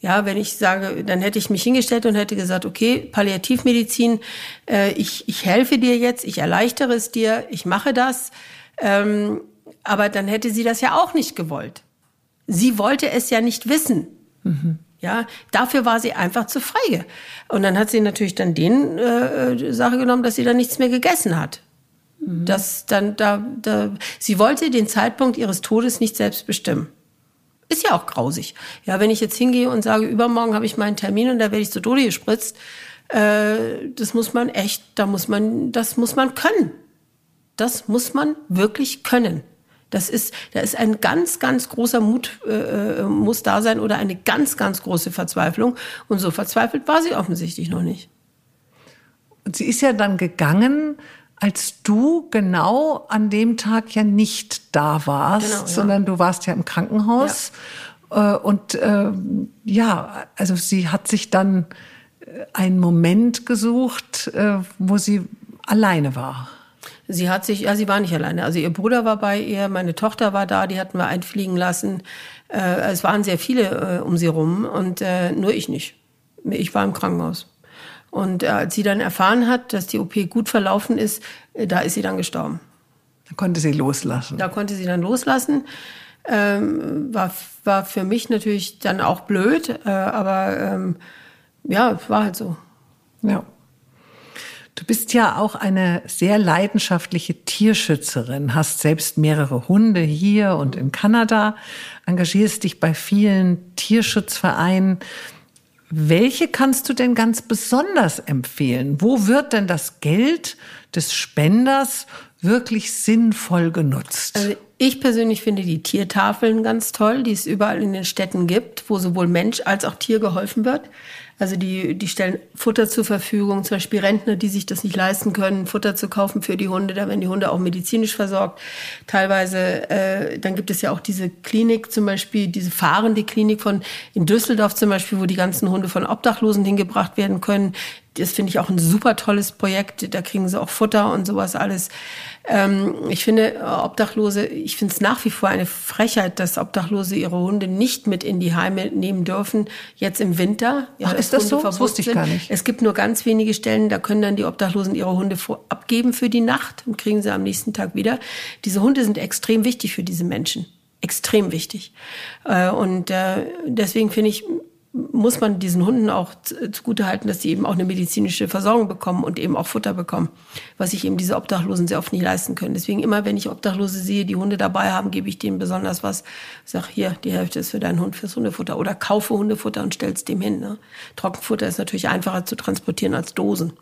Ja, wenn ich sage, dann hätte ich mich hingestellt und hätte gesagt, okay, Palliativmedizin, äh, ich, ich helfe dir jetzt, ich erleichtere es dir, ich mache das. Ähm, aber dann hätte sie das ja auch nicht gewollt. Sie wollte es ja nicht wissen. Ja, dafür war sie einfach zu feige. Und dann hat sie natürlich dann den äh, Sache genommen, dass sie dann nichts mehr gegessen hat. Das dann da, da, sie wollte den Zeitpunkt ihres Todes nicht selbst bestimmen. Ist ja auch grausig. Ja, wenn ich jetzt hingehe und sage, übermorgen habe ich meinen Termin und da werde ich zu Tode gespritzt, äh, das muss man echt, da muss man, das muss man können. Das muss man wirklich können. Das ist, da ist ein ganz, ganz großer Mut äh, äh, muss da sein oder eine ganz, ganz große Verzweiflung. Und so verzweifelt war sie offensichtlich noch nicht. Und sie ist ja dann gegangen, als du genau an dem Tag ja nicht da warst, Genau, ja. sondern du warst ja im Krankenhaus. Äh, Und ähm, ja, also sie hat sich dann äh, einen Moment gesucht, äh, wo sie alleine war. Sie hat sich, ja, sie war nicht alleine. Also ihr Bruder war bei ihr, meine Tochter war da, die hatten wir einfliegen lassen. Äh, es waren sehr viele äh, um sie rum und äh, nur ich nicht. Ich war im Krankenhaus. Und äh, als sie dann erfahren hat, dass die OP gut verlaufen ist, äh, da ist sie dann gestorben. Da konnte sie loslassen. Da konnte sie dann loslassen. Ähm, war, war für mich natürlich dann auch blöd, äh, aber ähm, ja, war halt so. Ja. Du bist ja auch eine sehr leidenschaftliche Tierschützerin, hast selbst mehrere Hunde hier und in Kanada, engagierst dich bei vielen Tierschutzvereinen. Welche kannst du denn ganz besonders empfehlen? Wo wird denn das Geld des Spenders wirklich sinnvoll genutzt? Also ich persönlich finde die Tiertafeln ganz toll, die es überall in den Städten gibt, wo sowohl Mensch als auch Tier geholfen wird. Also die, die stellen Futter zur Verfügung, zum Beispiel Rentner, die sich das nicht leisten können, Futter zu kaufen für die Hunde. Da werden die Hunde auch medizinisch versorgt. Teilweise, äh, dann gibt es ja auch diese Klinik, zum Beispiel diese fahrende Klinik von in Düsseldorf zum Beispiel, wo die ganzen Hunde von Obdachlosen hingebracht werden können. Das finde ich auch ein super tolles Projekt. Da kriegen sie auch Futter und sowas alles. Ähm, ich finde äh, Obdachlose, ich finde es nach wie vor eine Frechheit, dass Obdachlose ihre Hunde nicht mit in die Heime nehmen dürfen, jetzt im Winter. Ja, Ach, ist das Hunde so? Das wusste ich sind. gar nicht. Es gibt nur ganz wenige Stellen, da können dann die Obdachlosen ihre Hunde abgeben für die Nacht und kriegen sie am nächsten Tag wieder. Diese Hunde sind extrem wichtig für diese Menschen extrem wichtig. Äh, und äh, deswegen finde ich, muss man diesen Hunden auch zugutehalten, dass sie eben auch eine medizinische Versorgung bekommen und eben auch Futter bekommen, was sich eben diese Obdachlosen sehr oft nicht leisten können. Deswegen immer, wenn ich Obdachlose sehe, die Hunde dabei haben, gebe ich denen besonders was. Sag hier, die Hälfte ist für deinen Hund fürs Hundefutter oder kaufe Hundefutter und stell's dem hin. Ne? Trockenfutter ist natürlich einfacher zu transportieren als Dosen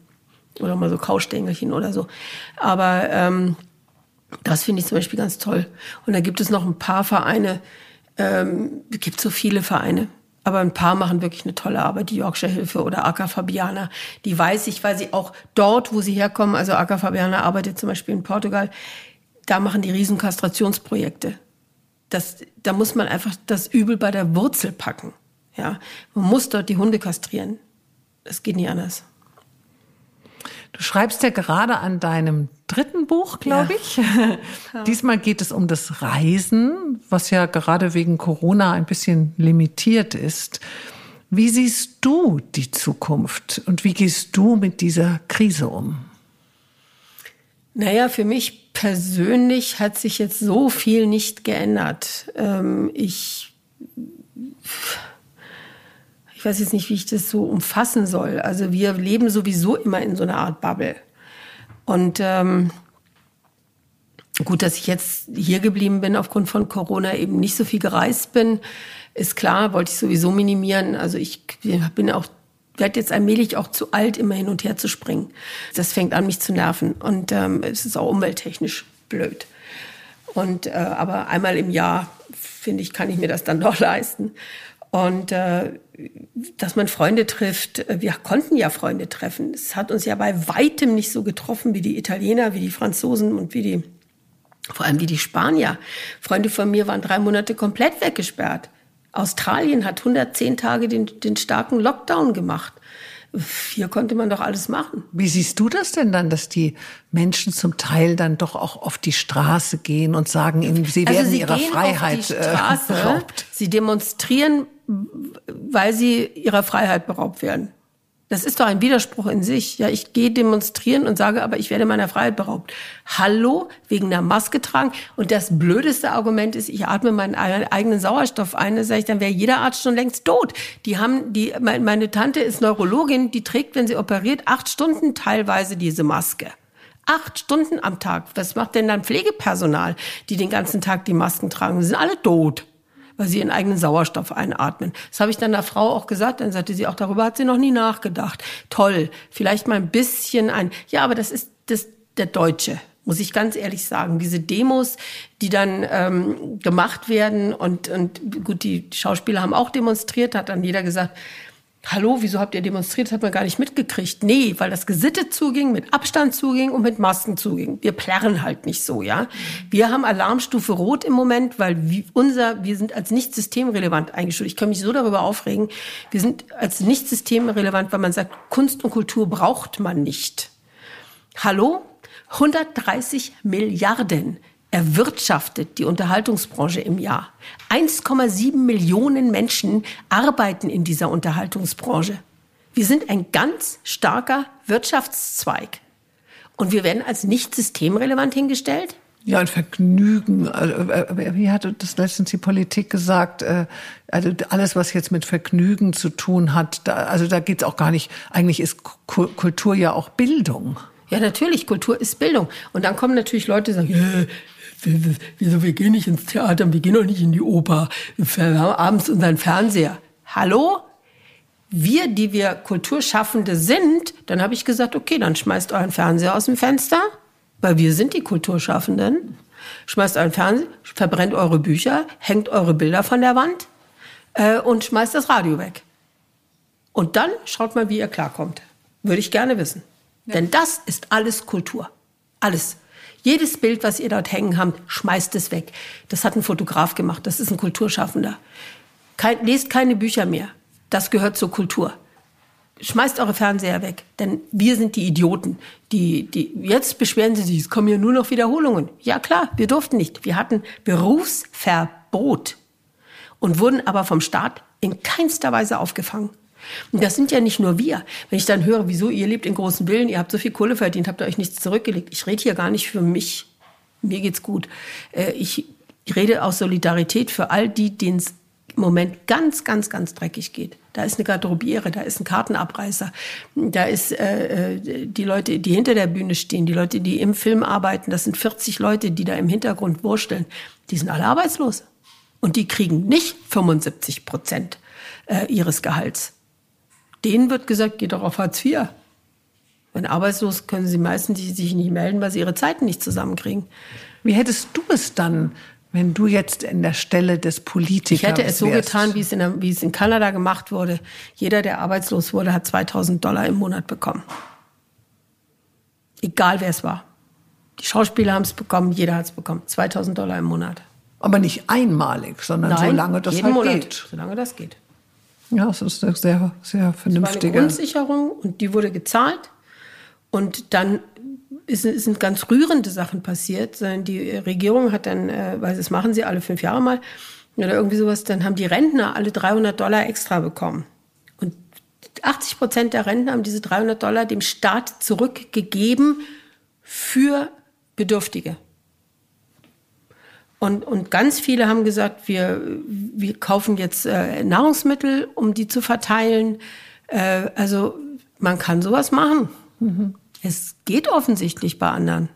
oder mal so Kaustängelchen oder so. Aber ähm, das finde ich zum Beispiel ganz toll. Und da gibt es noch ein paar Vereine. Ähm, gibt so viele Vereine aber ein paar machen wirklich eine tolle Arbeit, die Yorkshire Hilfe oder Acker Fabiana. Die weiß ich, weil sie auch dort, wo sie herkommen, also Acker Fabiana arbeitet zum Beispiel in Portugal, da machen die Riesenkastrationsprojekte. Das, da muss man einfach das Übel bei der Wurzel packen. Ja, man muss dort die Hunde kastrieren. Das geht nicht anders. Du schreibst ja gerade an deinem dritten Buch, glaube ja. ich. <laughs> Diesmal geht es um das Reisen, was ja gerade wegen Corona ein bisschen limitiert ist. Wie siehst du die Zukunft und wie gehst du mit dieser Krise um? Naja, für mich persönlich hat sich jetzt so viel nicht geändert. Ähm, ich ich weiß jetzt nicht, wie ich das so umfassen soll. Also wir leben sowieso immer in so einer Art Bubble. Und ähm, gut, dass ich jetzt hier geblieben bin aufgrund von Corona, eben nicht so viel gereist bin, ist klar, wollte ich sowieso minimieren. Also ich bin auch werde jetzt allmählich auch zu alt, immer hin und her zu springen. Das fängt an, mich zu nerven. Und ähm, es ist auch umwelttechnisch blöd. Und äh, aber einmal im Jahr, finde ich, kann ich mir das dann <laughs> doch leisten. Und äh, dass man Freunde trifft, äh, wir konnten ja Freunde treffen. Es hat uns ja bei weitem nicht so getroffen wie die Italiener, wie die Franzosen und wie die, vor allem wie die Spanier. Freunde von mir waren drei Monate komplett weggesperrt. Australien hat 110 Tage den, den starken Lockdown gemacht. Hier konnte man doch alles machen. Wie siehst du das denn dann, dass die Menschen zum Teil dann doch auch auf die Straße gehen und sagen, sie also werden sie ihrer Freiheit äh, Straße, beraubt? Sie demonstrieren weil sie ihrer Freiheit beraubt werden. Das ist doch ein Widerspruch in sich. Ja, ich gehe demonstrieren und sage, aber ich werde meiner Freiheit beraubt. Hallo, wegen der Maske tragen. Und das blödeste Argument ist, ich atme meinen eigenen Sauerstoff ein. Da sage ich, dann wäre jeder Arzt schon längst tot. Die haben, die, meine Tante ist Neurologin, die trägt, wenn sie operiert, acht Stunden teilweise diese Maske. Acht Stunden am Tag. Was macht denn dann Pflegepersonal, die den ganzen Tag die Masken tragen? Sie sind alle tot weil sie ihren eigenen Sauerstoff einatmen. Das habe ich dann der Frau auch gesagt. Dann sagte sie, auch darüber hat sie noch nie nachgedacht. Toll, vielleicht mal ein bisschen ein, ja, aber das ist das, der Deutsche muss ich ganz ehrlich sagen. Diese Demos, die dann ähm, gemacht werden und, und gut, die Schauspieler haben auch demonstriert, hat dann jeder gesagt, Hallo, wieso habt ihr demonstriert? Das hat man gar nicht mitgekriegt. Nee, weil das gesittet zuging, mit Abstand zuging und mit Masken zuging. Wir plärren halt nicht so, ja. Wir haben Alarmstufe Rot im Moment, weil unser, wir sind als nicht systemrelevant eingestuft. Ich kann mich so darüber aufregen. Wir sind als nicht systemrelevant, weil man sagt, Kunst und Kultur braucht man nicht. Hallo? 130 Milliarden erwirtschaftet die Unterhaltungsbranche im Jahr. 1,7 Millionen Menschen arbeiten in dieser Unterhaltungsbranche. Wir sind ein ganz starker Wirtschaftszweig. Und wir werden als nicht systemrelevant hingestellt? Ja, ein Vergnügen. Also, äh, wie hatte das letztens die Politik gesagt? Äh, also alles, was jetzt mit Vergnügen zu tun hat, da, also da geht's auch gar nicht. Eigentlich ist Kultur ja auch Bildung. Ja, natürlich, Kultur ist Bildung. Und dann kommen natürlich Leute, die sagen, wieso, wir gehen nicht ins Theater, wir gehen auch nicht in die Oper, wir haben abends unseren Fernseher. Hallo? Wir, die wir Kulturschaffende sind, dann habe ich gesagt, okay, dann schmeißt euren Fernseher aus dem Fenster, Weil wir sind die Kulturschaffenden. Schmeißt euren Fernseher, verbrennt eure Bücher, hängt eure Bilder von der Wand äh, und schmeißt das Radio weg. Und dann schaut mal, wie ihr klarkommt. Würde ich gerne wissen. Ja. Denn das ist alles Kultur. Alles. Jedes Bild, was ihr dort hängen habt, schmeißt es weg. Das hat ein Fotograf gemacht. Das ist ein Kulturschaffender. Kein, lest keine Bücher mehr. Das gehört zur Kultur. Schmeißt eure Fernseher weg, denn wir sind die Idioten. Die, die, jetzt beschweren sie sich, es kommen ja nur noch Wiederholungen. Ja klar, wir durften nicht. Wir hatten Berufsverbot und wurden aber vom Staat in keinster Weise aufgefangen. Und das sind ja nicht nur wir. Wenn ich dann höre, wieso ihr lebt in großen Villen, ihr habt so viel Kohle verdient, habt ihr euch nichts zurückgelegt. Ich rede hier gar nicht für mich. Mir geht's gut. Äh, ich rede aus Solidarität für all die, denen es im Moment ganz, ganz, ganz dreckig geht. Da ist eine Garderobiere, da ist ein Kartenabreißer, da ist äh, äh, die Leute, die hinter der Bühne stehen, die Leute, die im Film arbeiten. Das sind 40 Leute, die da im Hintergrund wursteln. Die sind alle arbeitslos. Und die kriegen nicht 75 Prozent äh, ihres Gehalts. Denen wird gesagt, geht doch auf Hartz IV. Wenn arbeitslos können sie meistens sich nicht melden, weil sie ihre Zeiten nicht zusammenkriegen. Wie hättest du es dann, wenn du jetzt in der Stelle des Politikers Ich hätte es so wärst? getan, wie es, in der, wie es in Kanada gemacht wurde. Jeder, der arbeitslos wurde, hat 2000 Dollar im Monat bekommen. Egal wer es war. Die Schauspieler haben es bekommen, jeder hat es bekommen. 2000 Dollar im Monat. Aber nicht einmalig, sondern Nein, solange das halt Monat, geht. Solange das geht. Ja, das ist eine sehr, sehr vernünftige. Das war eine Grundsicherung und die wurde gezahlt. Und dann ist, sind ganz rührende Sachen passiert. Die Regierung hat dann, äh, weil das machen sie alle fünf Jahre mal, oder irgendwie sowas, dann haben die Rentner alle 300 Dollar extra bekommen. Und 80 Prozent der Rentner haben diese 300 Dollar dem Staat zurückgegeben für Bedürftige. Und, und ganz viele haben gesagt, wir, wir kaufen jetzt äh, Nahrungsmittel, um die zu verteilen. Äh, also man kann sowas machen. Mhm. Es geht offensichtlich bei anderen.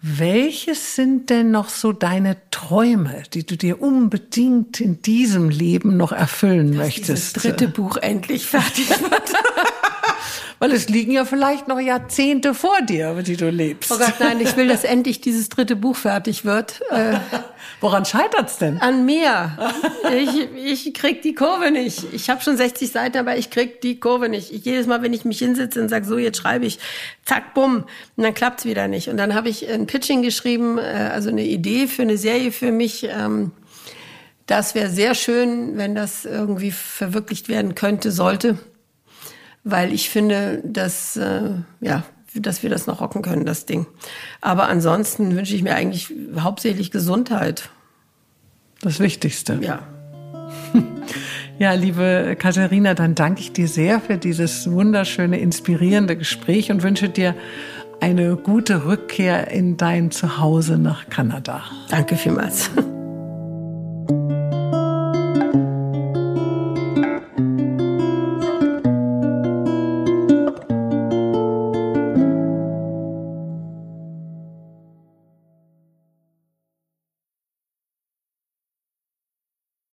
Welches sind denn noch so deine Träume, die du dir unbedingt in diesem Leben noch erfüllen Dass möchtest? Das dritte Buch endlich fertig wird. <laughs> Weil es liegen ja vielleicht noch Jahrzehnte vor dir, die du lebst. Oh Gott, nein, ich will, dass endlich dieses dritte Buch fertig wird. Äh, <laughs> Woran scheitert's denn? An mir. Ich, ich krieg die Kurve nicht. Ich habe schon 60 Seiten, aber ich krieg die Kurve nicht. Ich, jedes Mal, wenn ich mich hinsetze und sage, so, jetzt schreibe ich, zack, bumm, und dann klappt's wieder nicht. Und dann habe ich ein Pitching geschrieben, äh, also eine Idee für eine Serie für mich. Ähm, das wäre sehr schön, wenn das irgendwie verwirklicht werden könnte, sollte weil ich finde, dass, äh, ja, dass wir das noch rocken können, das Ding. Aber ansonsten wünsche ich mir eigentlich hauptsächlich Gesundheit. Das Wichtigste. Ja. <laughs> Ja, liebe Katharina, dann danke ich dir sehr für dieses wunderschöne, inspirierende Gespräch und wünsche dir eine gute Rückkehr in dein Zuhause nach Kanada. Danke vielmals. <laughs>